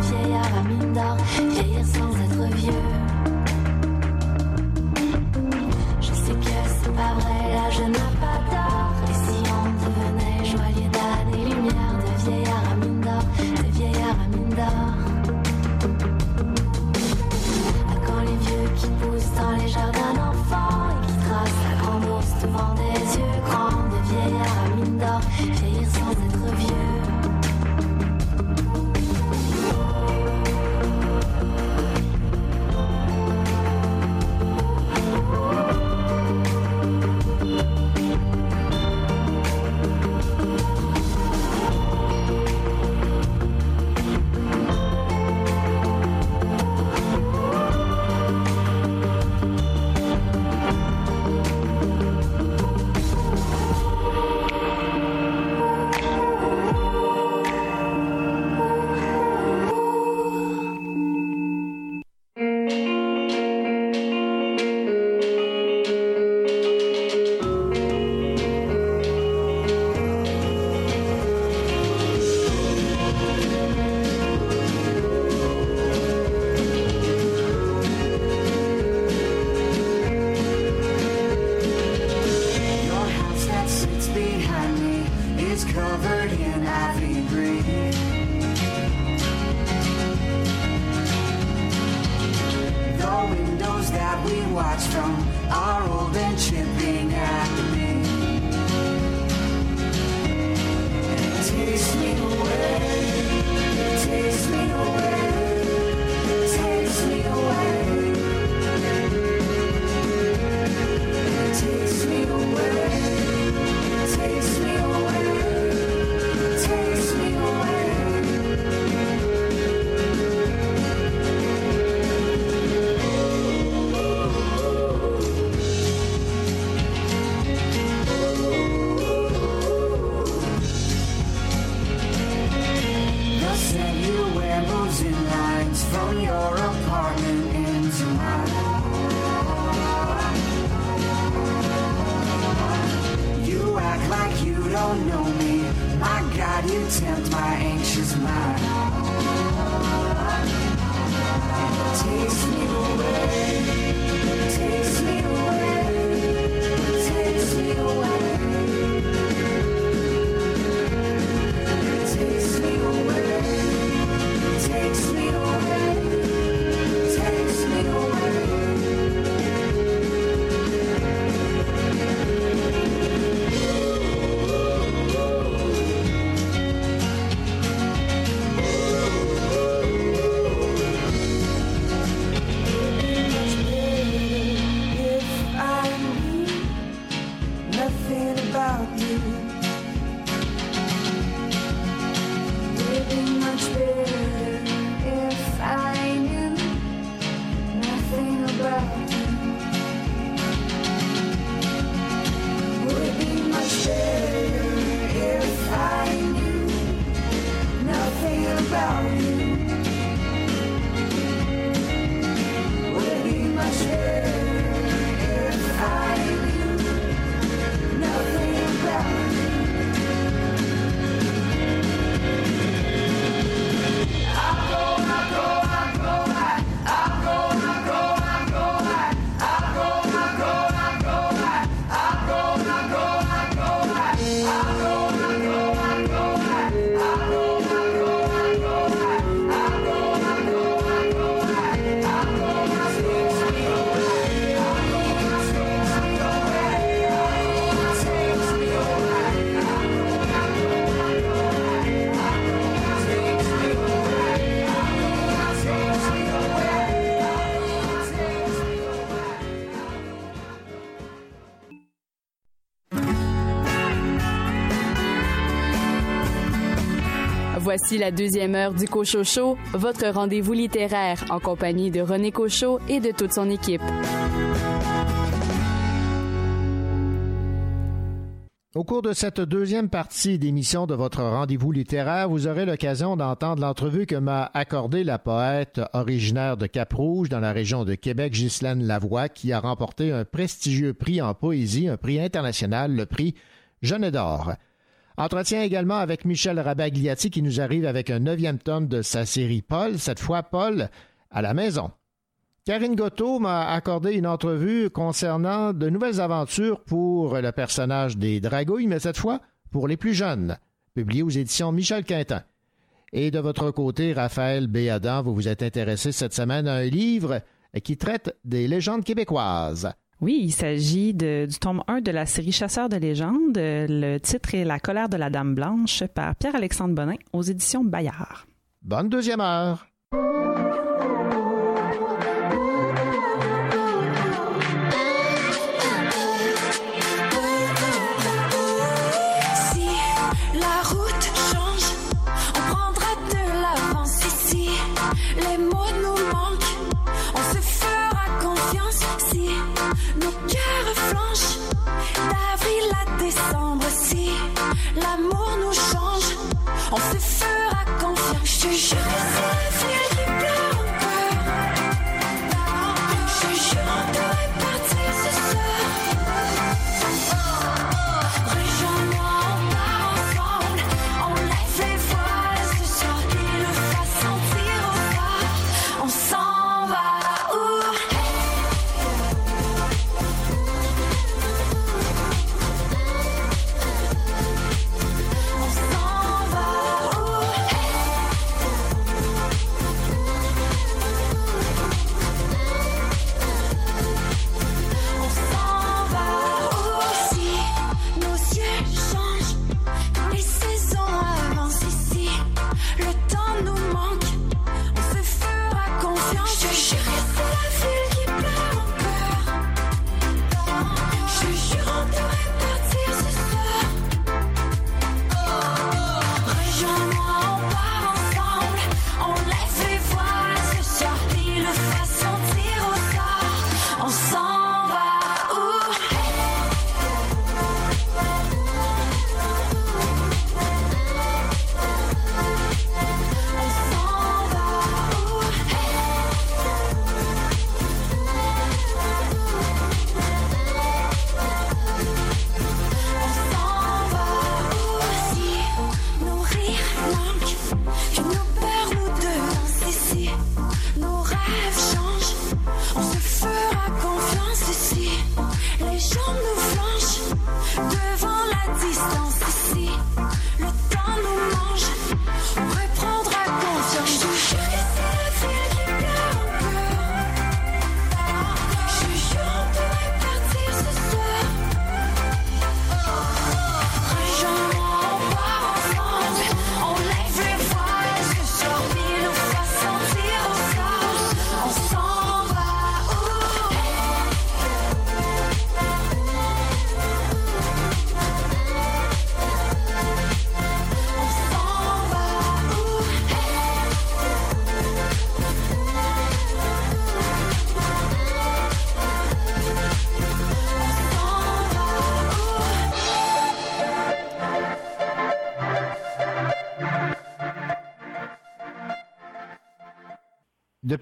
Voici la deuxième heure du Cochocho, votre rendez-vous littéraire en compagnie de René Cochot et de toute son équipe. Au cours de cette deuxième partie d'émission de votre rendez-vous littéraire, vous aurez l'occasion d'entendre l'entrevue que m'a accordée la poète originaire de Cap-Rouge dans la région de Québec, Ghislaine Lavoie, qui a remporté un prestigieux prix en poésie, un prix international, le prix Jeanne d'Or. Entretien également avec Michel Rabagliati qui nous arrive avec un neuvième tome de sa série Paul, cette fois Paul à la maison. Karine Gotto m'a accordé une entrevue concernant de nouvelles aventures pour le personnage des Dragouilles, mais cette fois pour les plus jeunes, publié aux éditions Michel Quintin. Et de votre côté, Raphaël Béadan, vous vous êtes intéressé cette semaine à un livre qui traite des légendes québécoises. Oui, il s'agit du tome 1 de la série Chasseurs de légendes. Le titre est La colère de la Dame Blanche par Pierre-Alexandre Bonin aux éditions Bayard. Bonne deuxième heure. L'amour nous change, on se fera confiance. Je te jure c'est l'avenir qui pleure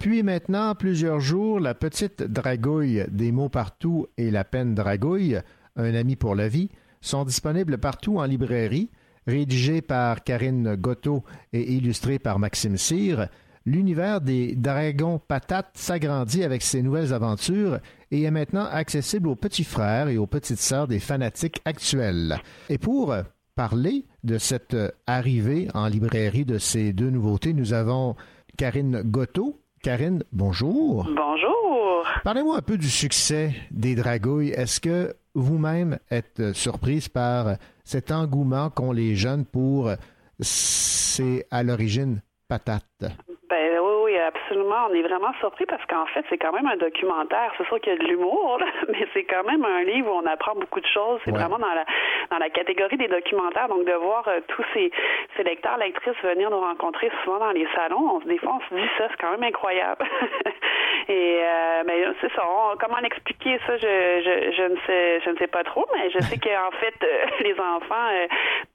Depuis maintenant plusieurs jours, la petite dragouille des mots partout et la peine dragouille, un ami pour la vie, sont disponibles partout en librairie, rédigées par Karine Gotto et illustrées par Maxime Cyr. L'univers des dragons patates s'agrandit avec ses nouvelles aventures et est maintenant accessible aux petits frères et aux petites sœurs des fanatiques actuels. Et pour parler de cette arrivée en librairie de ces deux nouveautés, nous avons Karine Gotto. Karine, bonjour. Bonjour. Parlez-moi un peu du succès des Dragouilles. Est-ce que vous-même êtes surprise par cet engouement qu'ont les jeunes pour c'est à l'origine patate? Absolument. On est vraiment surpris parce qu'en fait, c'est quand même un documentaire. C'est sûr qu'il y a de l'humour, mais c'est quand même un livre où on apprend beaucoup de choses. C'est Ouais. vraiment dans la dans la catégorie des documentaires. Donc de voir euh, tous ces, ces lecteurs, lectrices venir nous rencontrer souvent dans les salons, on, se- des fois on se dit ça, c'est quand même incroyable. Et euh, ben, c'est ça. on- comment l'expliquer ça, je, je, je ne sais je ne sais pas trop, mais je sais qu'en fait euh, les enfants euh,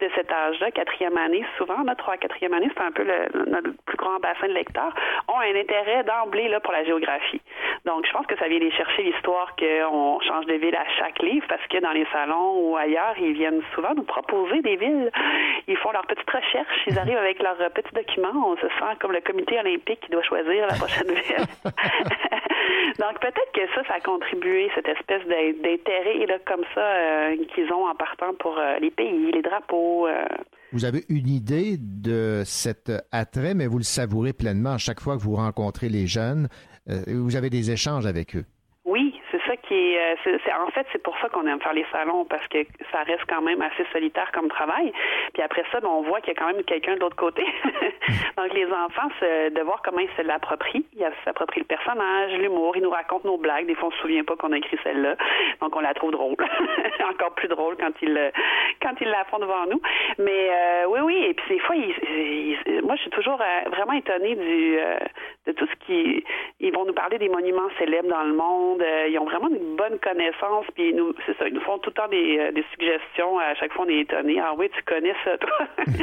de cet âge-là, quatrième année, souvent, notre trois quatrième année, c'est un peu le, notre plus grand bassin de lecteurs, ont un intérêt d'emblée là pour la géographie. Donc je pense que ça vient les chercher l'histoire qu'on change de ville à chaque livre, parce que dans les salons ou ailleurs, ils viennent souvent nous proposer des villes. Ils font leurs petites recherches, ils arrivent avec leurs euh, petits documents. On se sent comme le comité olympique qui doit choisir la prochaine ville. Donc peut-être que ça, ça a contribué, cette espèce d'in- d'intérêt comme ça euh, qu'ils ont en partant pour euh, les pays, les drapeaux. Vous avez une idée de cet attrait, mais vous le savourez pleinement à chaque fois que vous rencontrez les jeunes. Euh, vous avez des échanges avec eux. C'est- en fait, c'est pour ça qu'on aime faire les salons parce que ça reste quand même assez solitaire comme travail. Puis après ça, ben, on voit qu'il y a quand même quelqu'un de l'autre côté. Donc les enfants, de voir comment ils se l'approprient. Ils s'approprient le personnage, l'humour, ils nous racontent nos blagues. Des fois, on se souvient pas qu'on a écrit celle-là, donc on la trouve drôle. Encore plus drôle quand ils euh, quand ils la font devant nous. Mais euh, oui, oui. Et puis des fois, moi, je suis toujours euh, vraiment étonnée du de tout ce qui ils vont nous parler des monuments célèbres dans le monde. Euh, ils ont vraiment une bonne connaissance. Puis nous, c'est ça, ils nous font tout le temps des, euh, des suggestions. À chaque fois, on est étonné. Ah oui, tu connais ça, toi.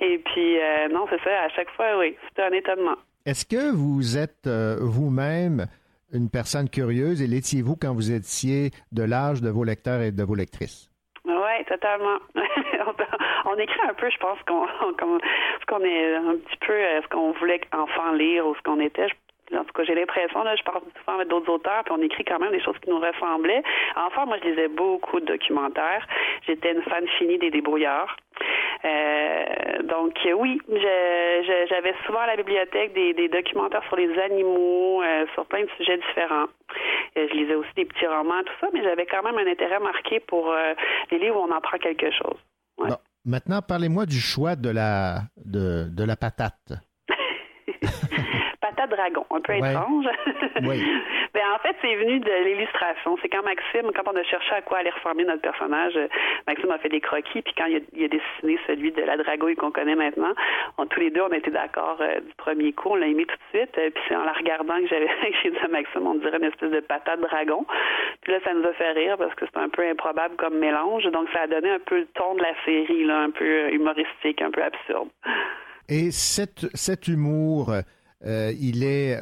Et puis euh, non, c'est ça. À chaque fois, oui, c'est un étonnement. Est-ce que vous êtes euh, vous-même une personne curieuse et l'étiez-vous quand vous étiez de l'âge de vos lecteurs et de vos lectrices? Oui, totalement. on, écrit un peu, je pense, qu'on, qu'on- ce qu'on est un petit peu euh, ce qu'on voulait enfant lire ou ce qu'on était. En tout cas, j'ai l'impression, là, je parle souvent avec d'autres auteurs, puis on écrit quand même des choses qui nous ressemblaient. Enfant, moi, je lisais beaucoup de documentaires. J'étais une fan finie des débrouillards. Euh, donc, oui, je- j'avais souvent à la bibliothèque des, des documentaires sur les animaux, euh, sur plein de sujets différents. Je lisais aussi des petits romans, tout ça, mais j'avais quand même un intérêt marqué pour euh, les livres où on apprend quelque chose. Bon, maintenant, parlez-moi du choix de la, de, de la patate. Dragon, un peu Ouais. étrange. Oui. ben, en fait, c'est venu de l'illustration. C'est quand Maxime, quand on a cherché à quoi allait ressembler notre personnage, Maxime a fait des croquis, puis quand il a, il a dessiné celui de la dragouille qu'on connaît maintenant, on, tous les deux, on était d'accord euh, du premier coup, on l'a aimé tout de suite, euh, puis c'est en la regardant que j'avais que j'ai dit à Maxime, on dirait une espèce de patate dragon. Puis là, ça nous a fait rire parce que c'est un peu improbable comme mélange, donc ça a donné un peu le ton de la série, là, un peu euh, humoristique, un peu absurde. Et cet, cet humour, euh, il est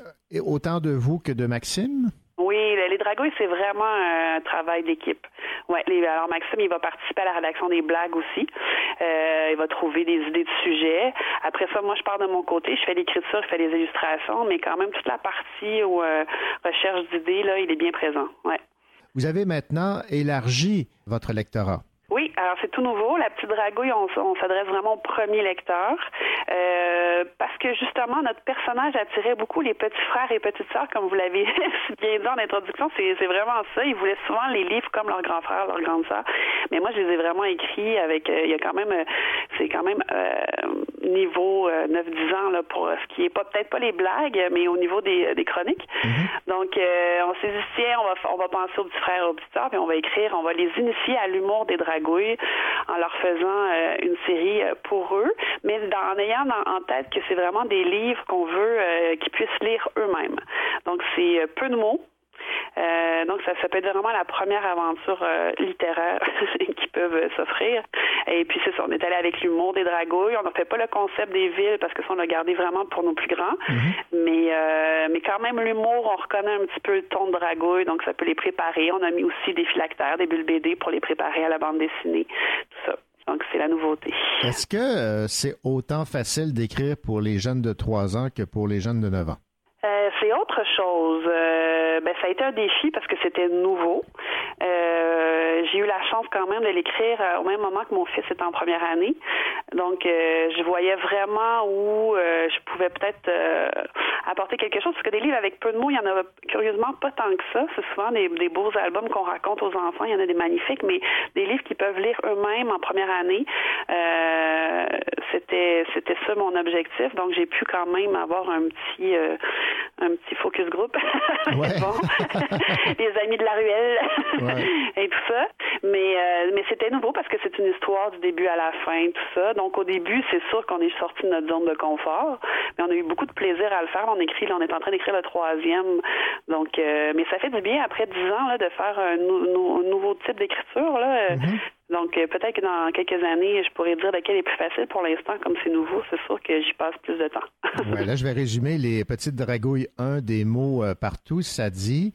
autant de vous que de Maxime? Oui, le- les dragouilles, c'est vraiment un travail d'équipe. Ouais, les- alors Maxime, il va participer à la rédaction des blagues aussi. Euh, il va trouver des idées de sujets. Après ça, moi, je pars de mon côté, je fais l'écriture, je fais les illustrations, mais quand même toute la partie où euh, recherche d'idées, là, il est bien présent. Ouais. Vous avez maintenant élargi votre lectorat. Oui, alors c'est tout nouveau. La petite dragouille, on, s'adresse vraiment au premier lecteur euh, parce que justement notre personnage attirait beaucoup les petits frères et petites sœurs, comme vous l'avez si bien dit en introduction. C'est, vraiment ça. Ils voulaient souvent les livres comme leurs grands frères, leurs grandes sœurs. Mais moi, je les ai vraiment écrits avec. euh, il y a quand même, euh, c'est quand même euh, niveau euh, 9-10 ans là pour ce qui est pas peut-être pas les blagues, mais au niveau des, des chroniques. Donc, euh, on s'est dit tiens, on va on va penser aux petits frères et aux petites sœurs, puis on va écrire, on va les initier à l'humour des dragouilles en leur faisant euh, une série euh, pour eux, mais en ayant en tête que c'est vraiment des livres qu'on veut euh, qu'ils puissent lire eux-mêmes. Donc, c'est peu de mots. Euh, donc, ça, ça peut être vraiment la première aventure euh, littéraire qui peuvent euh, s'offrir. Et puis, c'est ça, on est allé avec l'humour des dragouilles. On n'a fait pas le concept des villes parce que ça, on l'a gardé vraiment pour nos plus grands. Mais, euh, mais quand même, l'humour, on reconnaît un petit peu le ton de dragouille, donc ça peut les préparer. On a mis aussi des phylactères, des bulles BD pour les préparer à la bande dessinée, tout ça. Donc, c'est la nouveauté. Est-ce que euh, c'est autant facile d'écrire pour les jeunes de 3 ans que pour les jeunes de 9 ans? Euh, c'est autre chose. Euh, ben, ça a été un défi parce que c'était nouveau. Euh, j'ai eu la chance quand même de l'écrire au même moment que mon fils était en première année. Donc, je voyais vraiment où je pouvais peut-être apporter quelque chose. Parce que des livres avec peu de mots, il y en a curieusement pas tant que ça. C'est souvent des, des beaux albums qu'on raconte aux enfants. Il y en a des magnifiques, mais des livres qu'ils peuvent lire eux-mêmes en première année. C'était c'était ça mon objectif. Donc, j'ai pu quand même avoir un petit un petit focus group. Ouais. bon. les amis de la ruelle et tout ça. Mais euh, mais c'était nouveau parce que c'est une histoire du début à la fin, tout ça. Donc au début, c'est sûr qu'on est sorti de notre zone de confort, mais on a eu beaucoup de plaisir à le faire. On écrit, là, on est en train d'écrire le troisième. Donc, euh, mais ça fait du bien après dix ans là, de faire un, nou- nou- un nouveau type d'écriture là. Euh, Donc euh, peut-être que dans quelques années, je pourrais dire lequel est plus facile. Pour l'instant, comme c'est nouveau, c'est sûr que j'y passe plus de temps. Là, je vais résumer les petites dragouilles 1 des mots euh, partout. Ça dit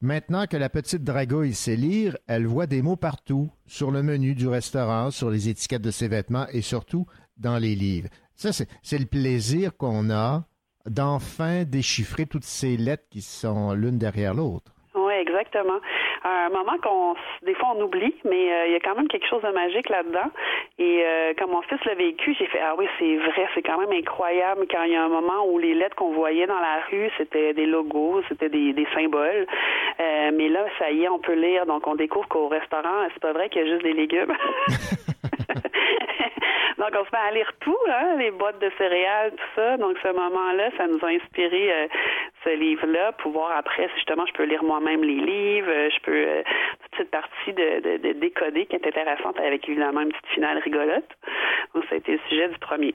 Maintenant que la petite dragouille sait lire, elle voit des mots partout, sur le menu du restaurant, sur les étiquettes de ses vêtements et surtout dans les livres. Ça, c'est le plaisir qu'on a d'enfin déchiffrer toutes ces lettres qui sont l'une derrière l'autre. Exactement. À un moment qu'on, des fois, on oublie, mais euh, il y a quand même quelque chose de magique là-dedans. Et euh, quand mon fils l'a vécu, j'ai fait ah oui, c'est vrai, c'est quand même incroyable. Quand il y a un moment où les lettres qu'on voyait dans la rue, c'était des logos, c'était des, des symboles. Euh, mais là, ça y est, on peut lire. Donc, on découvre qu'au restaurant, c'est pas vrai qu'il y a juste des légumes. Donc, on se met à lire tout, hein, les boîtes de céréales, tout ça. Donc, ce moment-là, ça nous a inspiré euh, ce livre-là, pour voir après, justement, je peux lire moi-même les livres, euh, je peux euh, toute cette partie de, de, de décoder qui est intéressante avec évidemment une petite finale rigolote. Donc, ça a été le sujet du premier.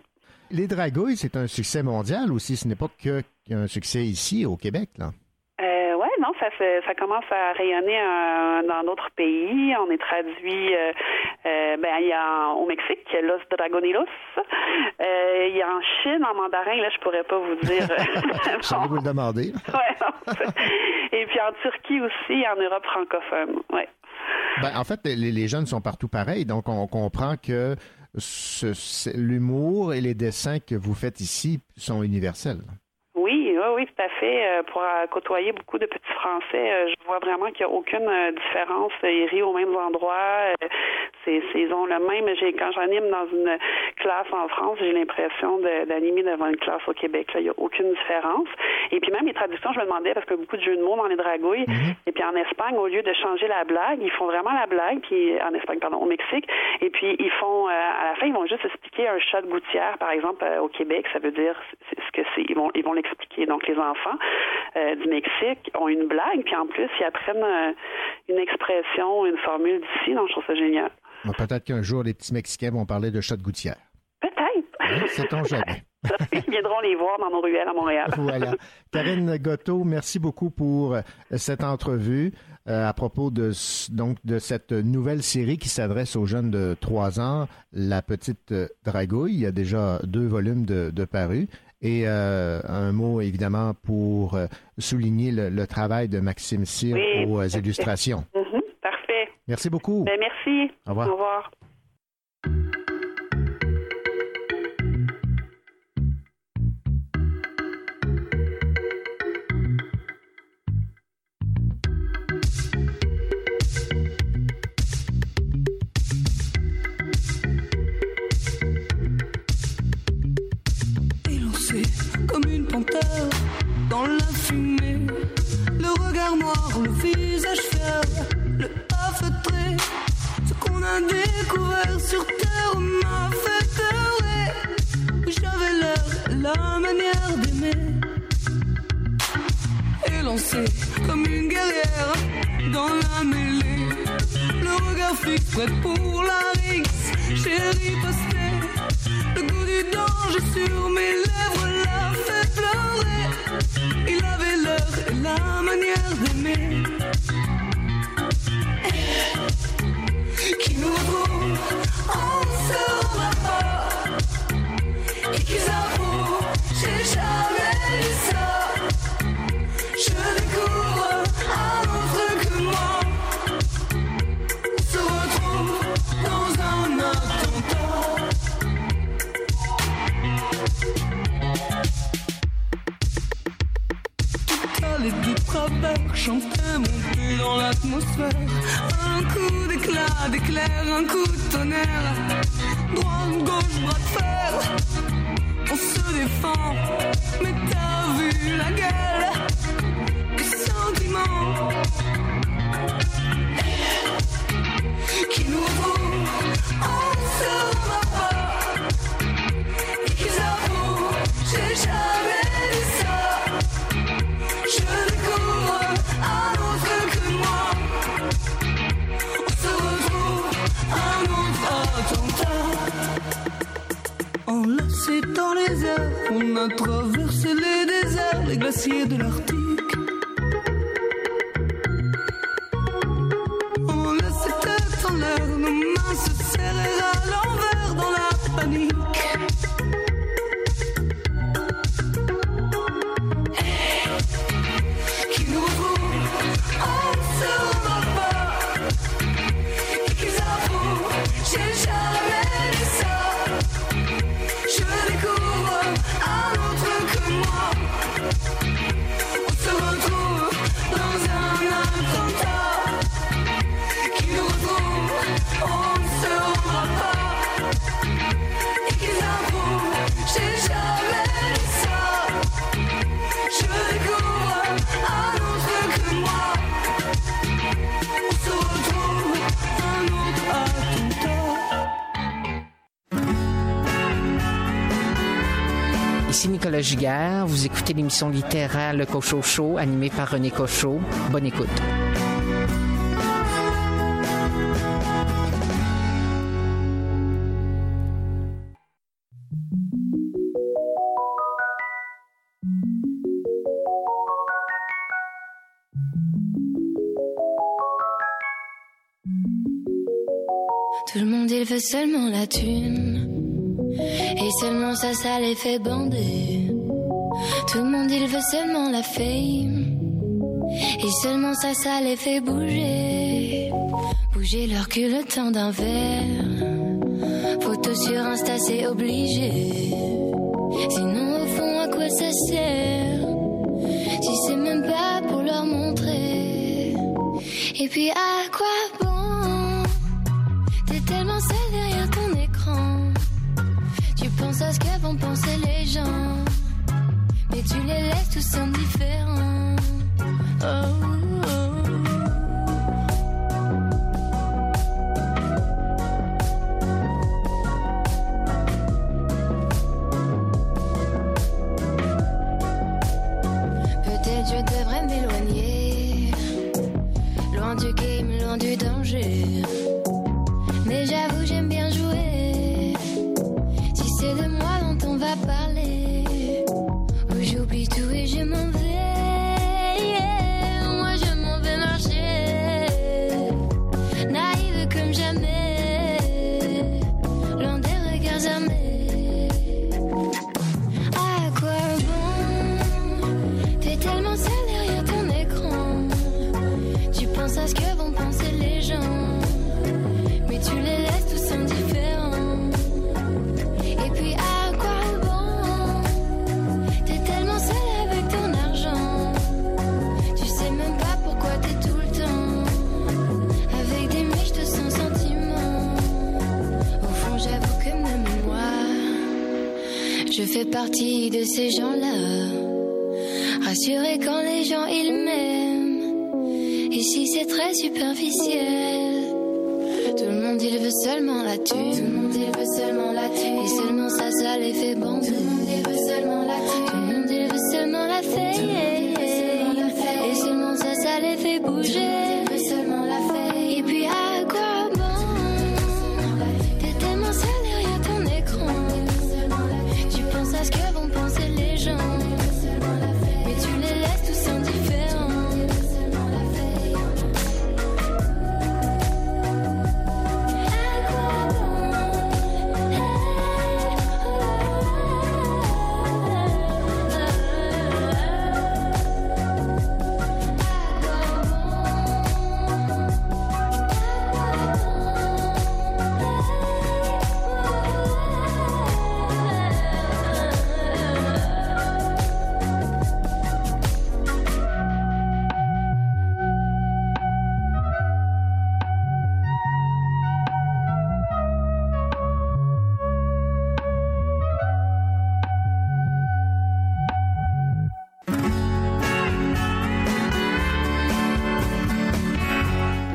Les dragouilles, c'est un succès mondial aussi. Ce n'est pas que un succès ici au Québec. Là. Ça commence à rayonner dans d'autres pays. On est traduit, euh, euh, ben il y a au Mexique, Los Dragoneros. Euh, il y a en Chine, en mandarin, là, je pourrais pas vous dire. J'allais vous le demander. Ouais, non, c'est- Et puis en Turquie aussi, en Europe francophone. Ouais. Ben, en fait, les, les jeunes sont partout pareils, donc on comprend que l'humour et les dessins que vous faites ici sont universels. Oui, oui, oui, tout à fait. Euh, pour euh, côtoyer beaucoup de petits Français, euh, je vois vraiment qu'il n'y a aucune différence. Ils rient aux mêmes endroits. C'est, ils ont le même. Quand j'anime dans une classe en France, j'ai l'impression de- d'animer devant une classe au Québec. Là, il n'y a aucune différence. Et puis même les traductions, je me demandais parce que beaucoup de jeux de mots dans les dragouilles. Et puis en Espagne, au lieu de changer la blague, ils font vraiment la blague. Puis en Espagne, pardon, au Mexique. Et puis ils font à la fin, ils vont juste expliquer un chat de gouttière, par exemple, au Québec. Ça veut dire ce que c'est. Ils vont, ils vont l'expliquer. Donc les enfants euh, du Mexique ont une blague, puis en plus ils apprennent euh, une expression, une formule d'ici. Donc je trouve ça génial. Bon, Peut-être qu'un jour, les petits Mexicains vont parler de chat de gouttière. Peut-être. Hein, Sait-on jamais. Ils viendront les voir dans nos ruelles à Montréal. Voilà. Karine Gotto, merci beaucoup pour euh, cette entrevue à propos de, donc, de cette nouvelle série qui s'adresse aux jeunes de 3 ans, La Petite Dragouille. Il y a déjà deux volumes de, de parus. Et euh, un mot, évidemment, pour euh, souligner le, le travail de Maxime Cyr Oui, aux euh, illustrations. Mhm, parfait. Merci beaucoup. Ben, merci. Au revoir. Au revoir. Le visage fier, le pas feutré. Ce qu'on a découvert sur terre m'a fait errer. J'avais l'air, la manière d'aimer. Élancé comme une guerrière dans la mêlée, le regard fixe, prêt pour la rixe. Chérie, postée. Le goût du danger sur mes lèvres l'a fait pleurer. la manière d'aimer. Qui nous roule en dessous et qui s'en peur, chantait monter dans l'atmosphère. Un coup d'éclat, d'éclair, un coup de tonnerre. Droite, gauche, bras de fer, on se défend. Mais t'as vu la gueule traverse les déserts, les glaciers de l'Arctique. écouter l'émission littéraire Le Cochot Chaud, animée par René Cochot. Bonne écoute. Tout le monde il veut seulement la thune Et seulement ça ça les fait bander seulement la fame. Et seulement ça, ça les fait bouger. Bouger leur cul le temps d'un verre. Photo sur Insta, c'est obligé. Sinon, au fond, à quoi ça sert? Si c'est même pas pour leur montrer. Et puis, ah, sommes différents. Oh.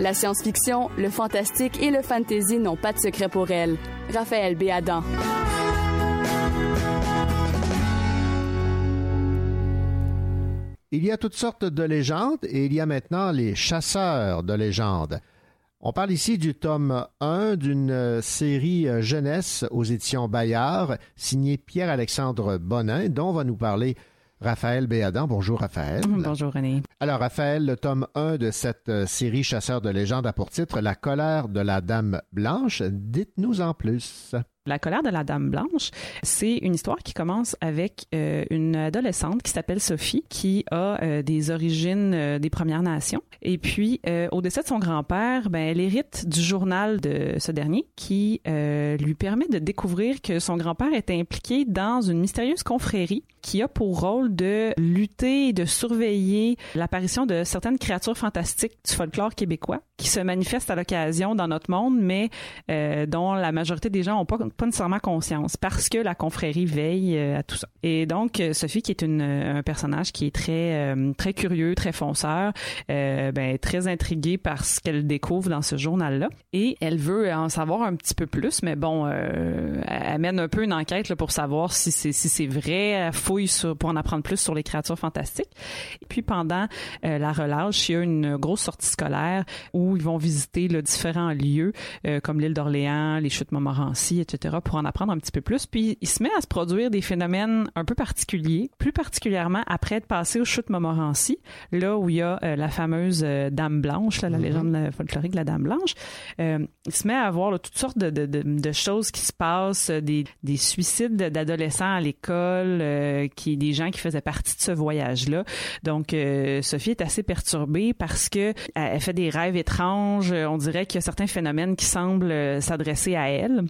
La science-fiction, le fantastique et le fantasy n'ont pas de secret pour elle. Raphaël Béadan. Il y a toutes sortes de légendes et il y a maintenant les chasseurs de légendes. On parle ici du tome 1 d'une série jeunesse aux éditions Bayard, signée Pierre-Alexandre Bonin, dont va nous parler Raphaël Béadan. Bonjour Raphaël. Bonjour René. Alors Raphaël, le tome 1 de cette série Chasseurs de légendes a pour titre La colère de la Dame Blanche. Dites-nous en plus. La colère de la Dame Blanche, c'est une histoire qui commence avec euh, une adolescente qui s'appelle Sophie, qui a euh, des origines euh, des Premières Nations. Et puis, au décès de son grand-père, ben, elle hérite du journal de ce dernier qui lui permet de découvrir que son grand-père est impliqué dans une mystérieuse confrérie qui a pour rôle de lutter et de surveiller l'apparition de certaines créatures fantastiques du folklore québécois qui se manifestent à l'occasion dans notre monde, mais dont la majorité des gens n'ont pas nécessairement conscience parce que la confrérie veille euh, à tout ça. Et donc euh, Sophie qui est un personnage qui est très euh, très curieux, très fonceur, ben très intriguée par ce qu'elle découvre dans ce journal-là et elle veut en savoir un petit peu plus, mais bon, elle mène un peu une enquête pour savoir si c'est si vrai, sur, pour en apprendre plus sur les créatures fantastiques. Et puis pendant la relâche, il y a une grosse sortie scolaire où ils vont visiter là, différents lieux comme l'île d'Orléans, les chutes Montmorency, etc pour en apprendre un petit peu plus. Puis il se met à se produire des phénomènes un peu particuliers, plus particulièrement après être passé au chute Montmorency, là où il y a euh, la fameuse euh, Dame Blanche, là, la mm-hmm. légende folklorique de la Dame Blanche. Euh, il se met à voir toutes sortes de, de, de, choses qui se passent, des, des suicides d'adolescents à l'école, qui des gens qui faisaient partie de ce voyage-là. Donc Sophie est assez perturbée parce que elle fait des rêves étranges. On dirait qu'il y a certains phénomènes qui semblent s'adresser à elle.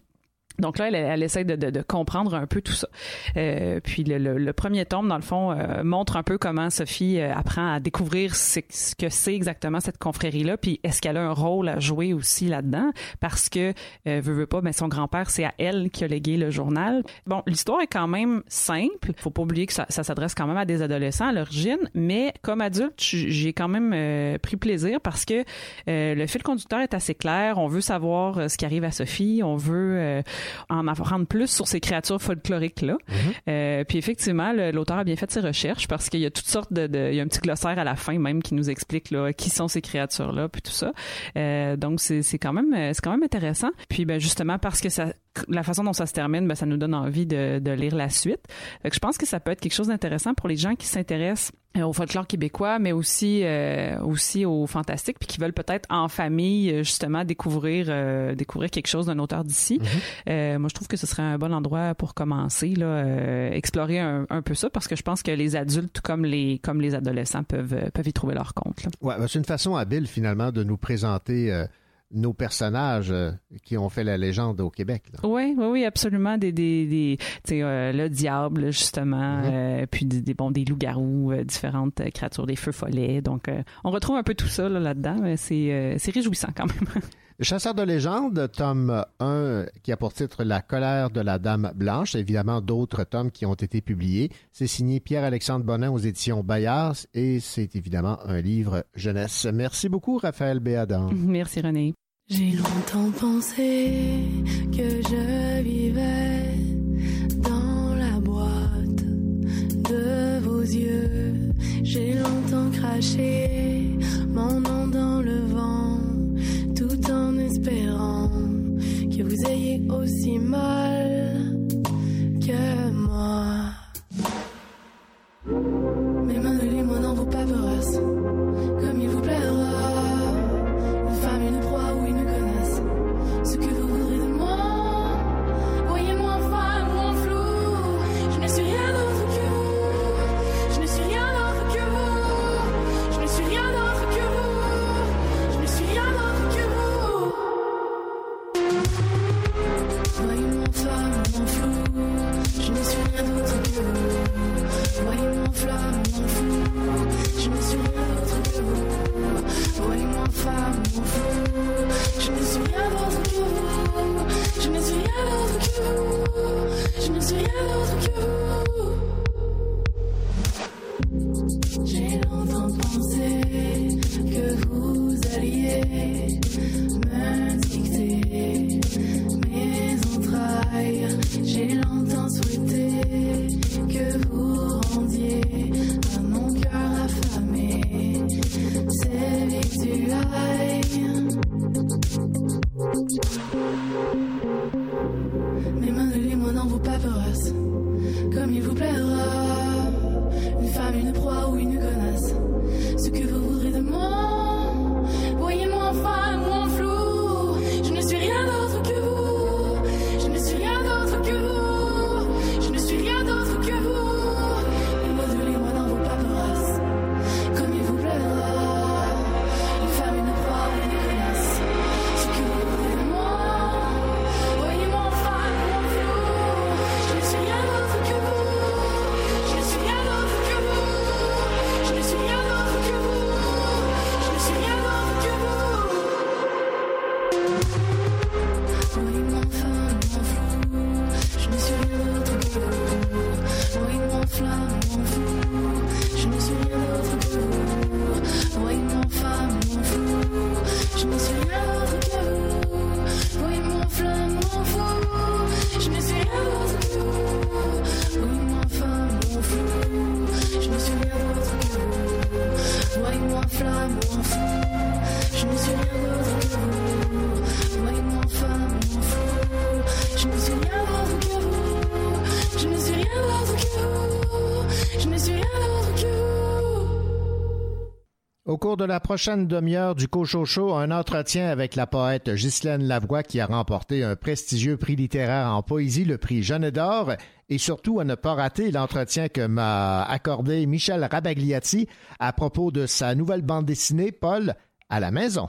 Donc là, elle, elle essaie de, comprendre un peu tout ça. Euh, puis le, premier tome, dans le fond, euh, montre un peu comment Sophie euh, apprend à découvrir ce, que c'est exactement cette confrérie-là, puis est-ce qu'elle a un rôle à jouer aussi là-dedans, parce que euh, veut, veut pas, mais son grand-père, c'est à elle qui a légué le journal. Bon, l'histoire est quand même simple. Faut pas oublier que ça, ça s'adresse quand même à des adolescents à l'origine, mais comme adulte, j'ai quand même pris plaisir parce que le fil conducteur est assez clair. On veut savoir ce qui arrive à Sophie, on veut en apprendre plus sur ces créatures folkloriques là. Mhm. euh, puis effectivement, l'auteur a bien fait ses recherches parce qu'il y a toutes sortes de, de, il y a un petit glossaire à la fin même qui nous explique là qui sont ces créatures là puis tout ça. Euh, donc c'est c'est quand même c'est quand même intéressant. Puis ben justement parce que ça la façon dont ça se termine, ben, ça nous donne envie de, de lire la suite. Fait que je pense que ça peut être quelque chose d'intéressant pour les gens qui s'intéressent euh, au folklore québécois, mais aussi euh, aussi au fantastique, puis qui veulent peut-être en famille euh, justement découvrir euh, découvrir quelque chose d'un auteur d'ici. Mm-hmm. moi, je trouve que ce serait un bon endroit pour commencer là, explorer un, un, peu ça, parce que je pense que les adultes comme les comme les adolescents peuvent peuvent y trouver leur compte. Là. Ouais, ben, c'est une façon habile finalement de nous présenter nos personnages euh, qui ont fait la légende au Québec. Oui, oui, oui, absolument. Des, des, des euh, le diable justement, mm-hmm. euh, puis des, bon, des loups-garous, différentes créatures, des feux follets. Donc, on retrouve un peu tout ça là, là-dedans. c'est, c'est réjouissant quand même. Chasseur de légende, tome 1, qui a pour titre La colère de la Dame Blanche, évidemment d'autres tomes qui ont été publiés. C'est signé Pierre-Alexandre Bonin aux éditions Bayard et c'est évidemment un livre jeunesse. Merci beaucoup, Raphaël Béadan. Merci, René. J'ai longtemps pensé que je vivais dans la boîte de vos yeux. J'ai longtemps craché mon nom dans le espérant que vous ayez aussi mal que moi. Mais maintenant, moi dans vos paperasses, comme il vous plaira. Une femme, une proie ou une connasse. Ce que vous miles of you. Prochaine demi-heure du Cochocho, un entretien avec la poète Ghislaine Lavoie qui a remporté un prestigieux prix littéraire en poésie, le prix Jeanne d'Or, et surtout à ne pas rater l'entretien que m'a accordé Michel Rabagliati à propos de sa nouvelle bande dessinée, Paul, à la maison.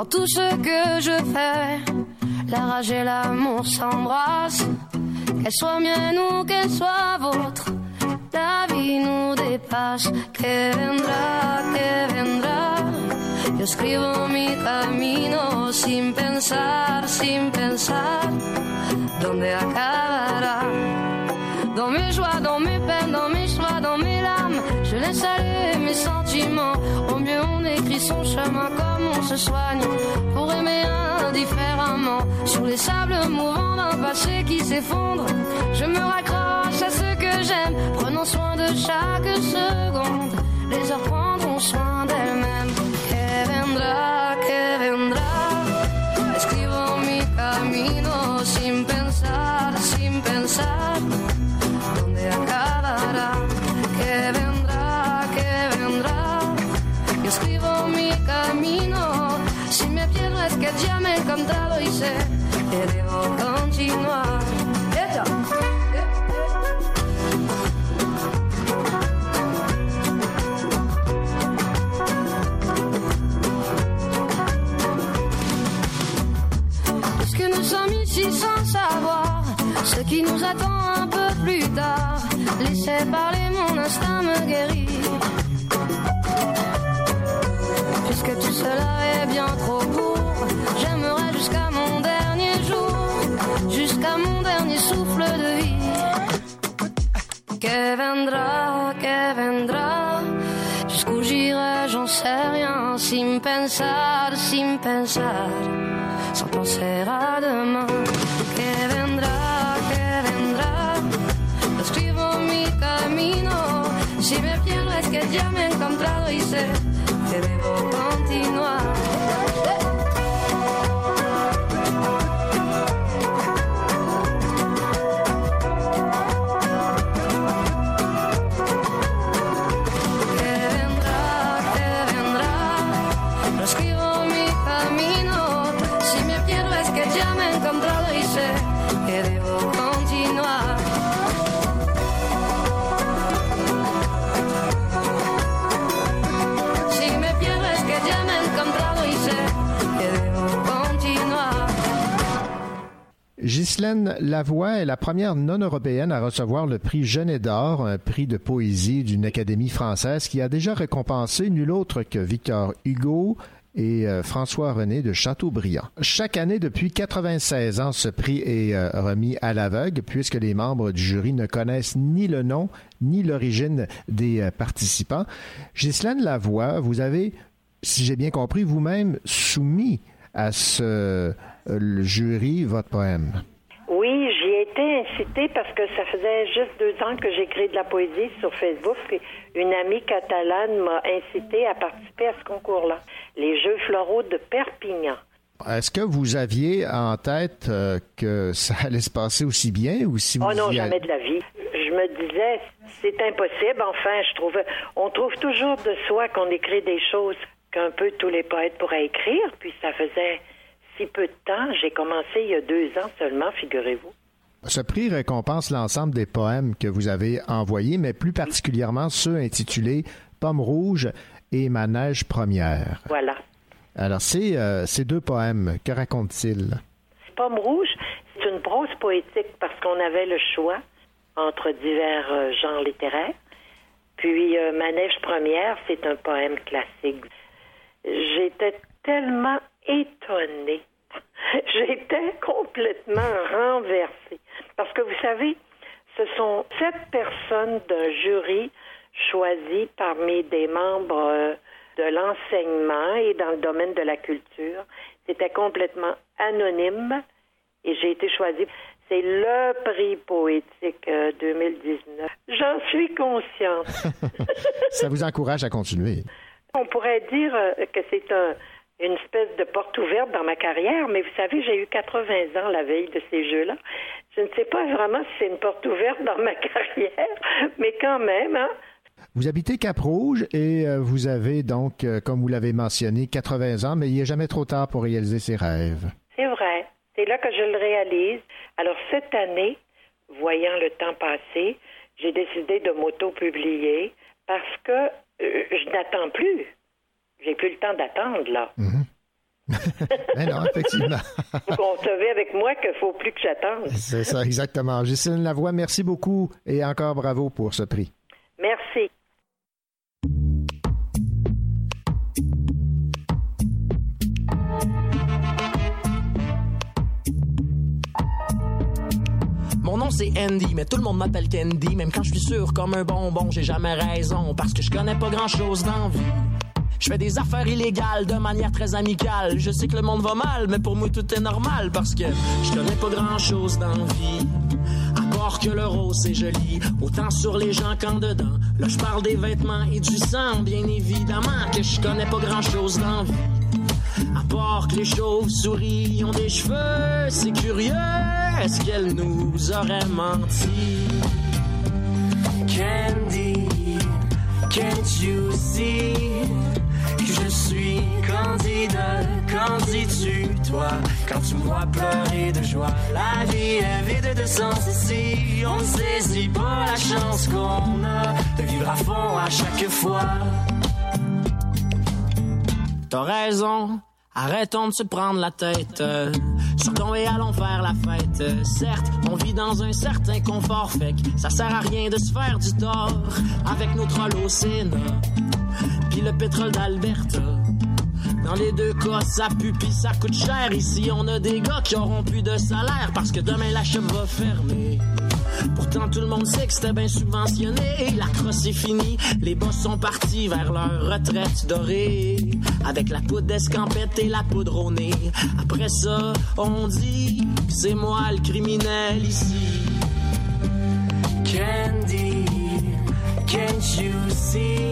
Dans tout ce que je fais, la rage et l'amour s'embrassent. Qu'elle soit mienne ou qu'elle soit vôtre, la vie nous dépasse. Que vendrá, que vendrá. Yo escribo mi camino sin pensar, sin pensar dónde acabará? Dans mes joies, dans mes peines, dans mes choix, dans mes je laisse aller mes sentiments. Au mieux, on écrit son chemin comme on se soigne pour aimer indifféremment. Sur les sables mouvants d'un passé qui s'effondre, je me raccroche à ce que j'aime, prenant soin de chaque seconde. Les heures prendront soin d'elles-mêmes. Encontrado y sé. Est-ce que nous sommes ici sans savoir ce qui nous attend un peu plus tard Laissez parler, mon instinct me guérit. Puisque tout cela est bien trop court, j'aimerais jusqu'à mon dernier jour, jusqu'à mon dernier souffle de vie. Que vendrá, que vendrá, jusqu'où j'irai, j'en sais rien, sin pensar, sin pensar sans penser à demain. Que vendrá, que vendrá. Escribo mi camino. Si me pierdo es que ya me he je devo continuar. Ghislaine Lavoie est la première non-européenne à recevoir le prix Genet d'Or, un prix de poésie d'une académie française qui a déjà récompensé nul autre que Victor Hugo et euh, François-René de Chateaubriand. Chaque année depuis 96 ans, ce prix est euh, remis à l'aveugle puisque les membres du jury ne connaissent ni le nom ni l'origine des euh, participants. Ghislaine Lavoie, vous avez, si j'ai bien compris, vous-même soumis à ce euh, le jury votre poème? Oui, j'y ai été incitée parce que ça faisait juste deux ans que j'écris de la poésie sur Facebook. Une amie catalane m'a incité à participer à ce concours-là. Les Jeux floraux de Perpignan. Est-ce que vous aviez en tête euh, que ça allait se passer aussi bien ou si vous Oh non, jamais de la vie. Je me disais, c'est impossible. Enfin, je trouvais, on trouve toujours de soi qu'on écrit des choses qu'un peu tous les poètes pourraient écrire. Puis ça faisait si peu de temps. J'ai commencé il y a deux ans seulement, figurez-vous. Ce prix récompense l'ensemble des poèmes que vous avez envoyés, mais plus particulièrement ceux intitulés Pomme rouge et Ma neige première. Voilà. Alors, ces, euh, ces deux poèmes, que racontent-ils? Pomme rouge, c'est une prose poétique parce qu'on avait le choix entre divers euh, genres littéraires. Puis euh, Ma neige première, c'est un poème classique. J'étais tellement étonnée. J'étais complètement renversée. Parce que vous savez, ce sont sept personnes d'un jury choisi parmi des membres euh, de l'enseignement et dans le domaine de la culture. C'était complètement anonyme et j'ai été choisie. C'est le prix poétique euh, 2019. J'en suis consciente. Ça vous encourage à continuer. On pourrait dire euh, que c'est un- une espèce de porte ouverte dans ma carrière, mais vous savez, j'ai eu 80 ans la veille de ces jeux-là. Je ne sais pas vraiment si c'est une porte ouverte dans ma carrière, mais quand même, hein, Vous habitez Cap-Rouge et euh, vous avez donc, euh, comme vous l'avez mentionné, 80 ans, mais il n'est jamais trop tard pour réaliser ses rêves. c'est vrai. C'est là que je le réalise. Alors cette année, voyant le temps passer, j'ai décidé de m'auto-publier parce que je n'attends plus. J'ai plus le temps d'attendre, là. Mais non, effectivement. Vous concevez avec moi qu'il faut plus que j'attende. C'est ça, exactement. Ghislaine Lavoie, merci beaucoup et encore bravo pour ce prix. Merci. C'est Andy, mais tout le monde m'appelle Candy. Même quand je suis sûr comme un bonbon, j'ai jamais raison. Parce que je connais pas grand chose dans la vie. Je fais des affaires illégales de manière très amicale. Je sais que le monde va mal, mais pour moi tout est normal. Parce que je connais pas grand chose dans vie. À part que le rose c'est joli, autant sur les gens qu'en dedans. Là je parle des vêtements et du sang, bien évidemment que je connais pas grand chose dans vie. À les chauves-souris ont des cheveux, c'est curieux, est-ce qu'elle nous aurait menti? Candy, can't you see que je suis candidat, qu'en dis-tu, toi, quand tu vois pleurer de joie? La vie est vide de sens ici, on ne saisit pas la chance qu'on a de vivre à fond à chaque fois. T'as raison, arrêtons de se prendre la tête. Sortons et allons faire la fête. Certes, on vit dans un certain confort, fait ça sert à rien de se faire du tort avec nos trolls. Puis le pétrole d'Alberta. Dans les deux cas, ça pue ça coûte cher. Ici, on a des gars qui auront plus de salaire parce que demain la shop va fermer. Pourtant, tout le monde sait que c'était bien subventionné. La crosse est finie. Les boss sont partis vers leur retraite dorée. Avec la poudre d'escampette et la poudre au. Après ça, on dit que c'est moi le criminel ici. Candy, can't you see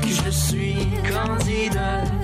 que je suis candidat?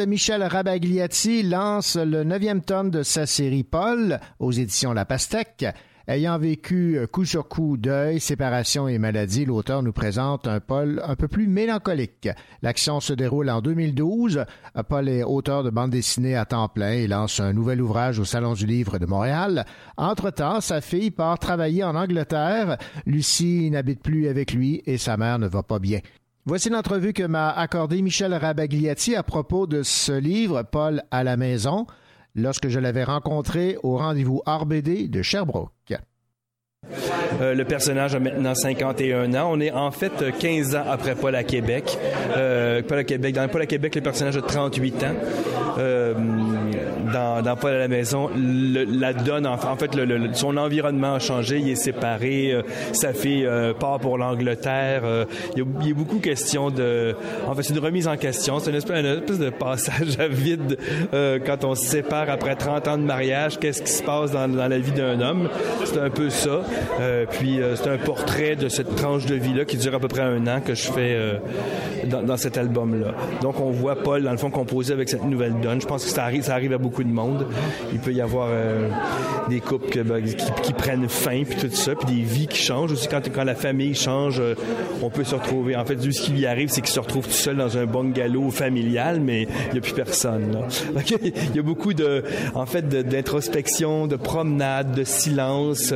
Michel Rabagliati lance le neuvième tome de sa série Paul aux éditions La Pastèque. Ayant vécu coup sur coup deuil, séparation et maladie, l'auteur nous présente un Paul un peu plus mélancolique. L'action se déroule en 2012. Paul est auteur de bande dessinée à temps plein et lance un nouvel ouvrage au Salon du Livre de Montréal. Entre-temps, sa fille part travailler en Angleterre. Lucie n'habite plus avec lui et sa mère ne va pas bien. Voici l'entrevue que m'a accordé Michel Rabagliati à propos de ce livre, Paul à la maison, lorsque je l'avais rencontré au rendez-vous RBD de Sherbrooke. Euh, le personnage a maintenant 51 ans. On est en fait 15 ans après Paul à Québec. Euh, Paul à Québec. Dans Paul à Québec, le personnage a 38 ans. Euh, dans, dans Paul à la maison, la donne, en, fait, son environnement a changé. Il est séparé. sa fille part pour l'Angleterre. il, y a, il y a beaucoup question de... En fait, c'est une remise en question. C'est une espèce, une espèce de passage à vide quand on se sépare après 30 ans de mariage. Qu'est-ce qui se passe dans la vie d'un homme? C'est un peu ça. Euh, puis euh, c'est un portrait de cette tranche de vie-là qui dure à peu près un an que je fais euh, dans, cet album-là. Donc on voit Paul, dans le fond, composer avec cette nouvelle donne. Je pense que ça arrive, à beaucoup de monde. Il peut y avoir des couples ben, qui, prennent fin, puis tout ça, puis des vies qui changent aussi. Quand, quand la famille change, on peut se retrouver. En fait, ce qui lui arrive, c'est qu'il se retrouve tout seul dans un bungalow familial, mais il n'y a plus personne. Donc, il y a beaucoup de, en fait, de- d'introspection, de, promenade, de silence.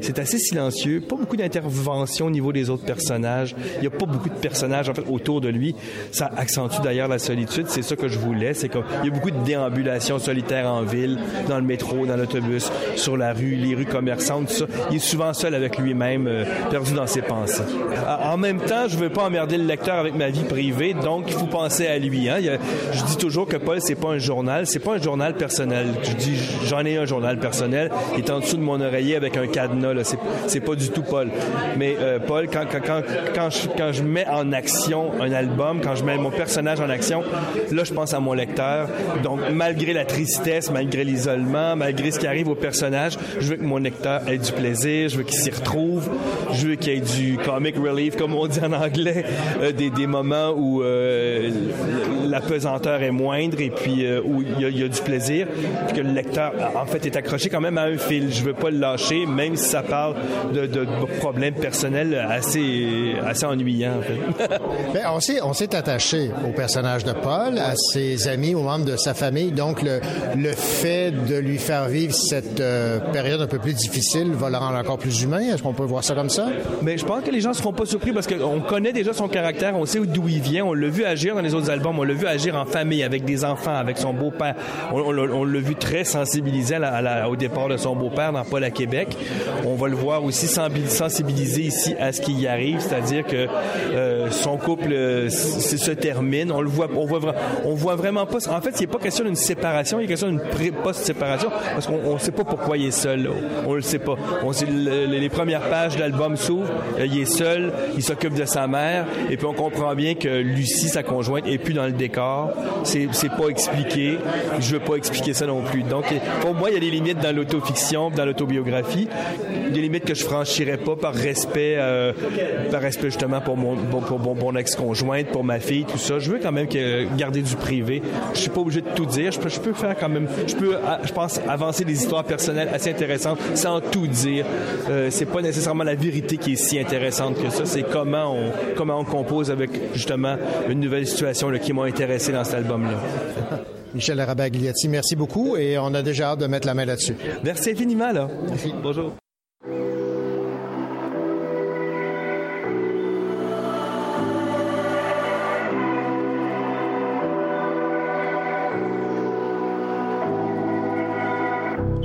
C'est assez silencieux. Pas beaucoup d'intervention au niveau des autres personnages. Il n'y a pas beaucoup de personnages en fait autour de lui. Ça accentue d'ailleurs la solitude. C'est ça que je voulais. C'est qu'il y a beaucoup de déambulations solitaires en ville, dans le métro, dans l'autobus, sur la rue, les rues commerçantes, tout ça. Il est souvent seul avec lui-même, euh, perdu dans ses pensées. En même temps, je veux pas emmerder le lecteur avec ma vie privée, donc il faut penser à lui. Hein. Je dis toujours que Paul, c'est pas un journal, c'est pas un journal personnel. Je dis, j'en ai un journal personnel, il est en dessous de mon oreiller avec un cadenas. Là. C'est, pas du tout Paul. Mais euh, Paul, quand, je, mets en action un album, quand je mets mon personnage en action, là, je pense à mon lecteur. Donc, malgré la tristesse, malgré l'isolement, malgré ce qui arrive au personnage, je veux que mon lecteur ait du plaisir, je veux qu'il s'y retrouve, je veux qu'il y ait du comic relief, comme on dit en anglais, euh, des, moments où euh, la pesanteur est moindre et puis euh, où il y, a, il y a du plaisir, puis que le lecteur, en fait, est accroché quand même à un fil. Je veux pas le lâcher, même si ça parle de, de problèmes personnels assez, assez ennuyants. En fait. On s'est on s'est attaché au personnage de Paul, à ses amis, aux membres de sa famille. Donc, le, le fait de lui faire vivre cette euh, période un peu plus difficile va le rendre encore plus humain. Est-ce qu'on peut voir ça comme ça? Mais je pense que les gens seront pas surpris parce qu'on connaît déjà son caractère, on sait d'où il vient, on l'a vu agir dans les autres albums, on l'a vu agir en famille, avec des enfants, avec son beau-père. On, on l'a- on l'a vu très sensibilisé à la- à la- au départ de son beau-père dans Paul à Québec. On va le voir aussi sensibil- sensibilisé ici à ce qui y arrive, c'est-à-dire que euh, son couple euh, se termine. On le voit, on voit, vra- on voit vraiment pas. En fait, il n'est pas question d'une séparation, il est question d'une post-séparation parce qu'on ne sait pas pourquoi il est seul. là. On le sait pas. On les premières pages de l'album s'ouvrent, euh, il est seul, il s'occupe de sa mère, et puis on comprend bien que Lucie, sa conjointe, est plus dans le décor. C'est, pas expliqué. Je veux pas expliquer ça non plus. Donc, pour moi, il y a des limites dans l'autofiction, dans l'autobiographie, des limites que je franchirais pas par respect, euh, par respect justement pour mon, pour, pour mon, ex-conjointe, pour ma fille, tout ça. Je veux quand même que, garder du privé. Je suis pas obligé de tout dire. Je peux, je peux faire quand même, je peux, je pense, avancer des histoires personnelles assez intéressantes sans tout dire. Euh, c'est pas nécessairement la vérité qui est si intéressante que ça. C'est comment on, comment on compose avec justement une nouvelle situation là, qui m'a intéressé dans cet album-là. Michel Rabagliati, merci beaucoup et on a déjà hâte de mettre la main là-dessus. Merci infiniment, là. Bonjour.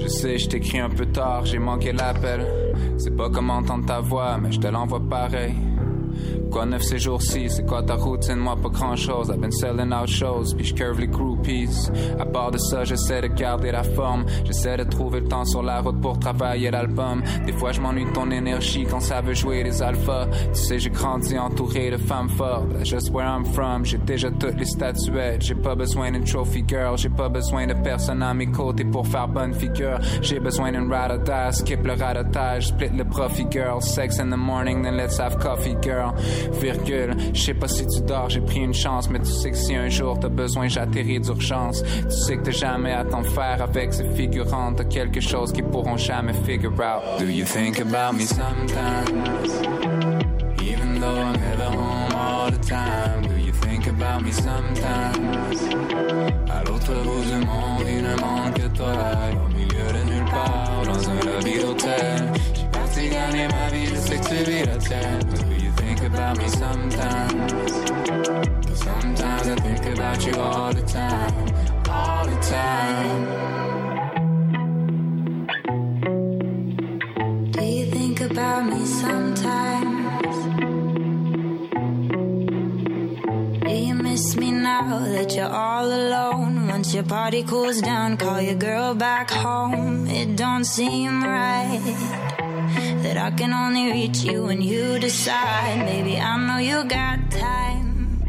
Je sais, je t'écris un peu tard, j'ai manqué l'appel. C'est pas comment entendre ta voix, mais je te l'envoie pareil. Quoi neuf ces jours-ci, c'est quoi ta routine, moi pas grand chose. I've been selling out shows, puis je curve les groupies. À part de ça, j'essaie de garder la forme. J'essaie de trouver le temps sur la route pour travailler l'album. Des fois, je m'ennuie ton énergie quand ça veut jouer les alphas. Tu sais, j'ai grandi entouré de femmes fortes. Just where I'm from, j'ai déjà toutes les statuettes. J'ai pas besoin d'une trophy girl, j'ai pas besoin de personne à mes côtés pour faire bonne figure. J'ai besoin d'une die, skip le radotage, split le profit girl. Sex in the morning, then let's have coffee girl. Virgule, je sais pas si tu dors, j'ai pris une chance, mais tu sais que si un jour t'as besoin, j'atterris d'urgence. Tu sais que t'as jamais à t'en faire avec ces figurantes, t'as quelque chose qu'ils pourront jamais figure out. Do you think about me sometimes? Even though I'm never home all the time, do you think about me sometimes? À l'autre bout du monde, il ne manque que toi, au milieu de nulle part, dans un lobby d'hôtel. J'ai parti gagner ma vie, je sais que tu vis la tienne. About me sometimes? 'Cause sometimes I think about you all the time, all the time. Do you think about me sometimes? Do you miss me now that you're all alone? Once your party cools down, call your girl back home. It don't seem right that I can only reach you when you decide. Baby, I know you got time.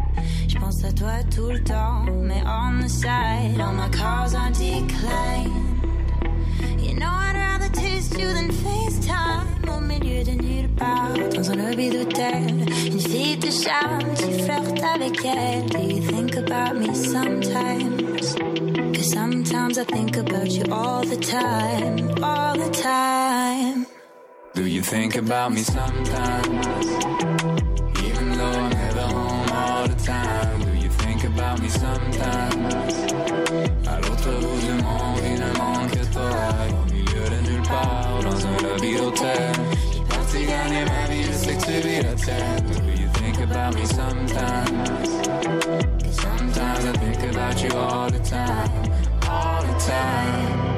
Je pense à toi tout le temps, mais on the side, all my calls are declined. You know I'd rather taste you than FaceTime Au milieu de nulle part Dans un lobby d'hôtel Une fille te charme Tu flirtes avec elle Do you think about me sometimes Cause sometimes I think about you all the time All the time Do you think about me sometimes? Even though I'm never home all the time. Do you think about me sometimes? À l'autre bout du monde, il ne manque que toi. Au milieu de nulle part, dans un lobby d'hôtel. J'ai parti gagner ma vie, je sais que tu vis la tienne. Do you think about me sometimes? sometimes I think about you all the time. All the time.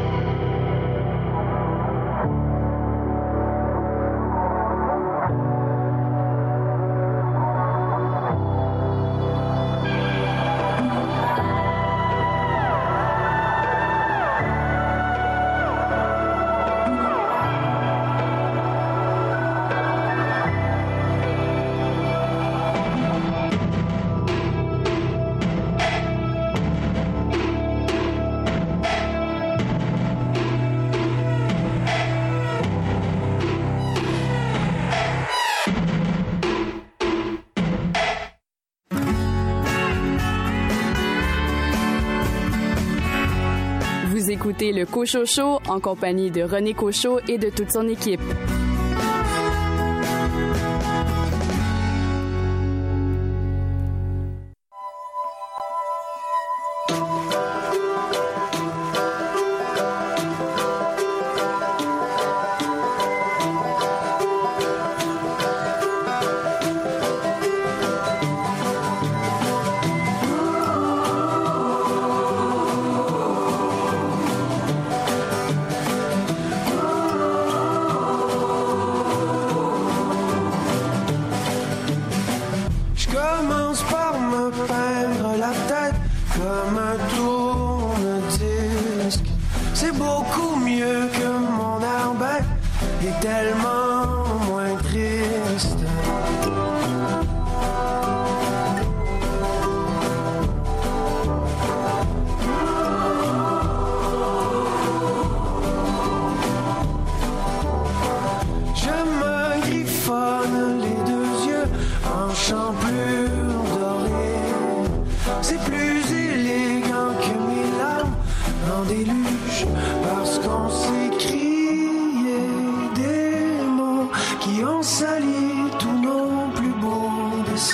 Le en compagnie de René Cochot et de toute son équipe.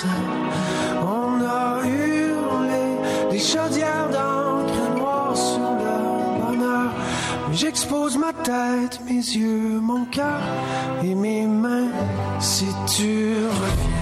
On a hurlé des chaudières d'encre noire sur le bonheur. J'expose ma tête, mes yeux, mon cœur et mes mains si tu reviens.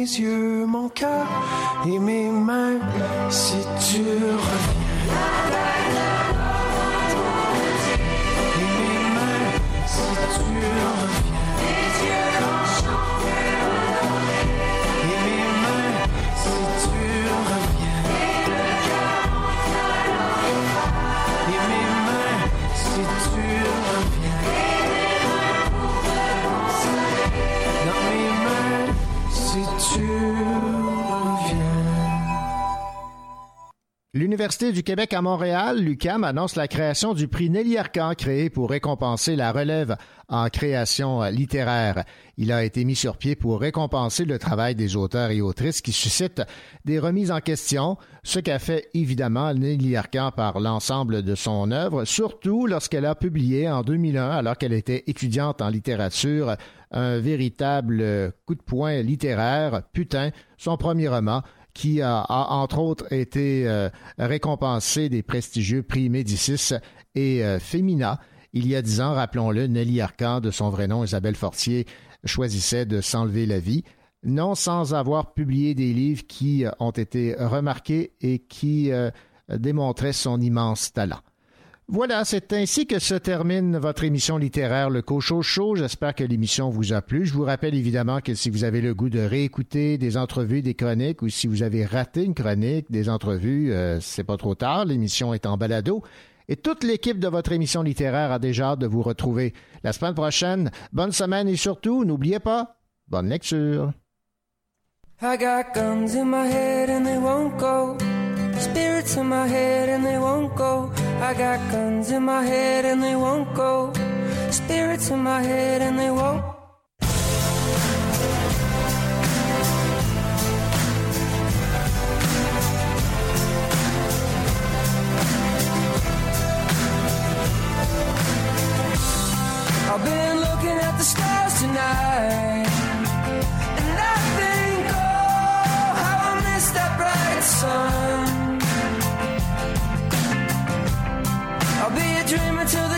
Mes yeux, mon cœur et mes mains si tu. L'Université du Québec à Montréal, l'UCAM, annonce la création du prix Nelly Arcan créé pour récompenser la relève en création littéraire. Il a été mis sur pied pour récompenser le travail des auteurs et autrices qui suscitent des remises en question, ce qu'a fait évidemment Nelly Arcan par l'ensemble de son œuvre, surtout lorsqu'elle a publié en 2001, alors qu'elle était étudiante en littérature, un véritable coup de poing littéraire, Putain, son premier roman, qui a, entre autres été euh, récompensé des prestigieux prix Médicis et euh, Femina. Il y a dix ans, rappelons-le, Nelly Arcan, de son vrai nom Isabelle Fortier, choisissait de s'enlever la vie, non sans avoir publié des livres qui euh, ont été remarqués et qui euh, démontraient son immense talent. Voilà, c'est ainsi que se termine votre émission littéraire Le Cochon Show. J'espère que l'émission vous a plu. Je vous rappelle évidemment que si vous avez le goût de réécouter des entrevues, des chroniques, ou si vous avez raté une chronique, des entrevues, euh, c'est pas trop tard. L'émission est en balado. Et toute l'équipe de votre émission littéraire a déjà hâte de vous retrouver la semaine prochaine. Bonne semaine et surtout, n'oubliez pas, bonne lecture. Spirits in my head and they won't go. I got guns in my head and they won't go. Spirits in my head and they won't. I've been looking at the stars tonight. dream until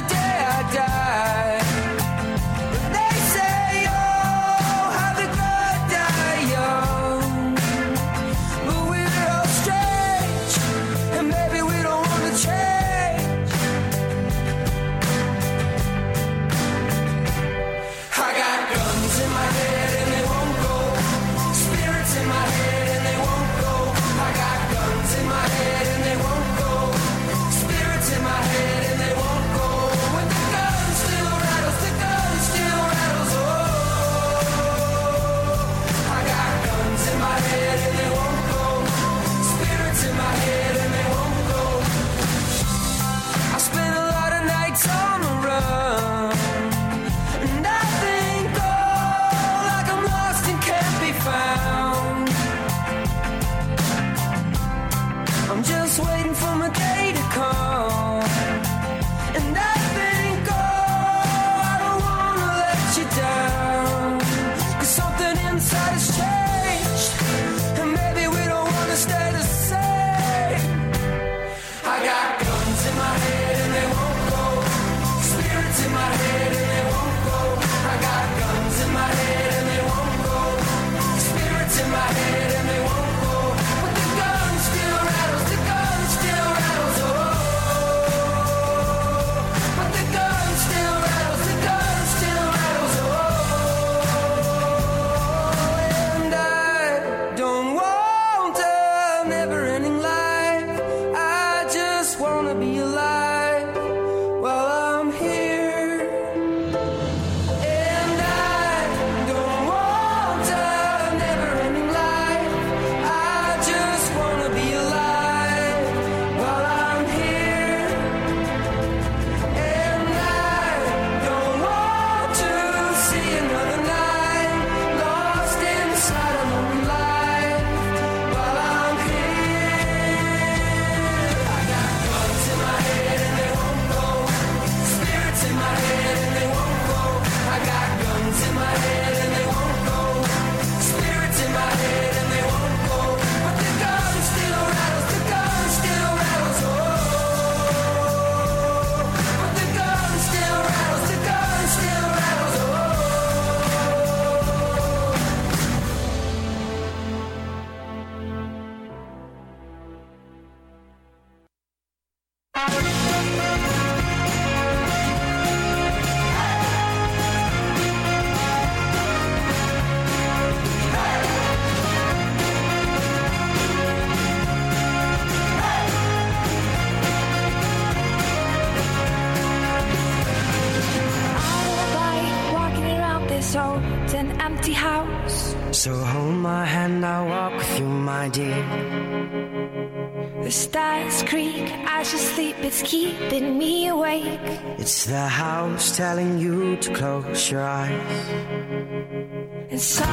And some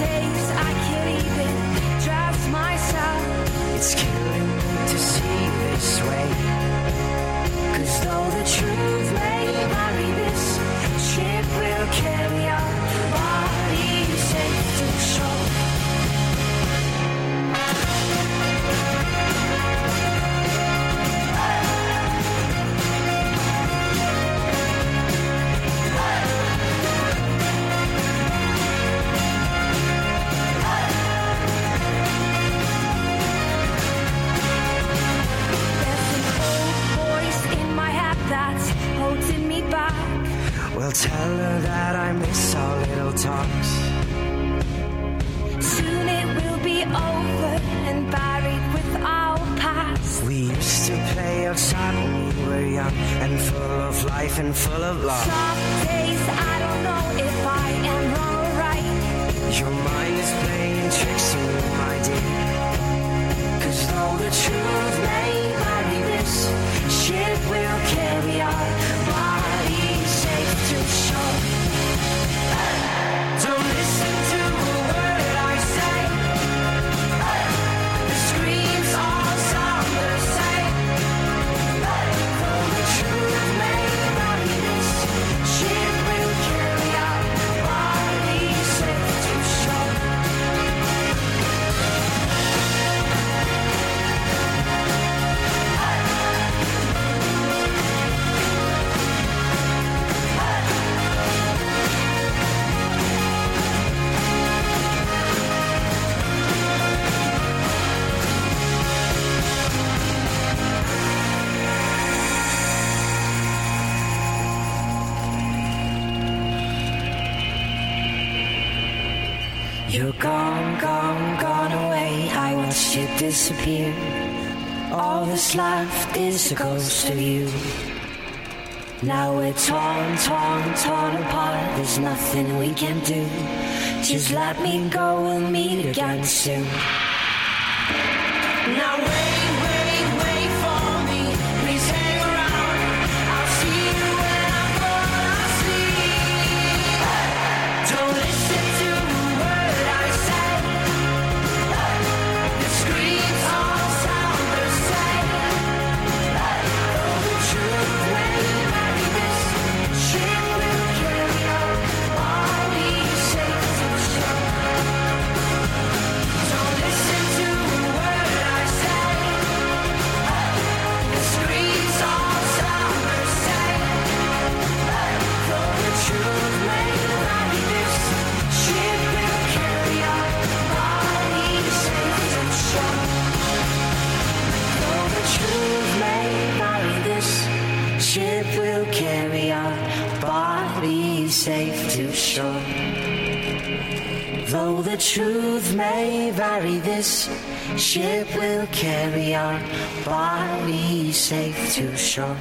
days I can't even dress myself. It's killing me to see this way. Cause though the truth may be this ship will kill. life and full of love. This life is a ghost of you. Now we're torn, torn, torn apart. There's nothing we can do. Just let me go, we'll meet again soon. safe to shore.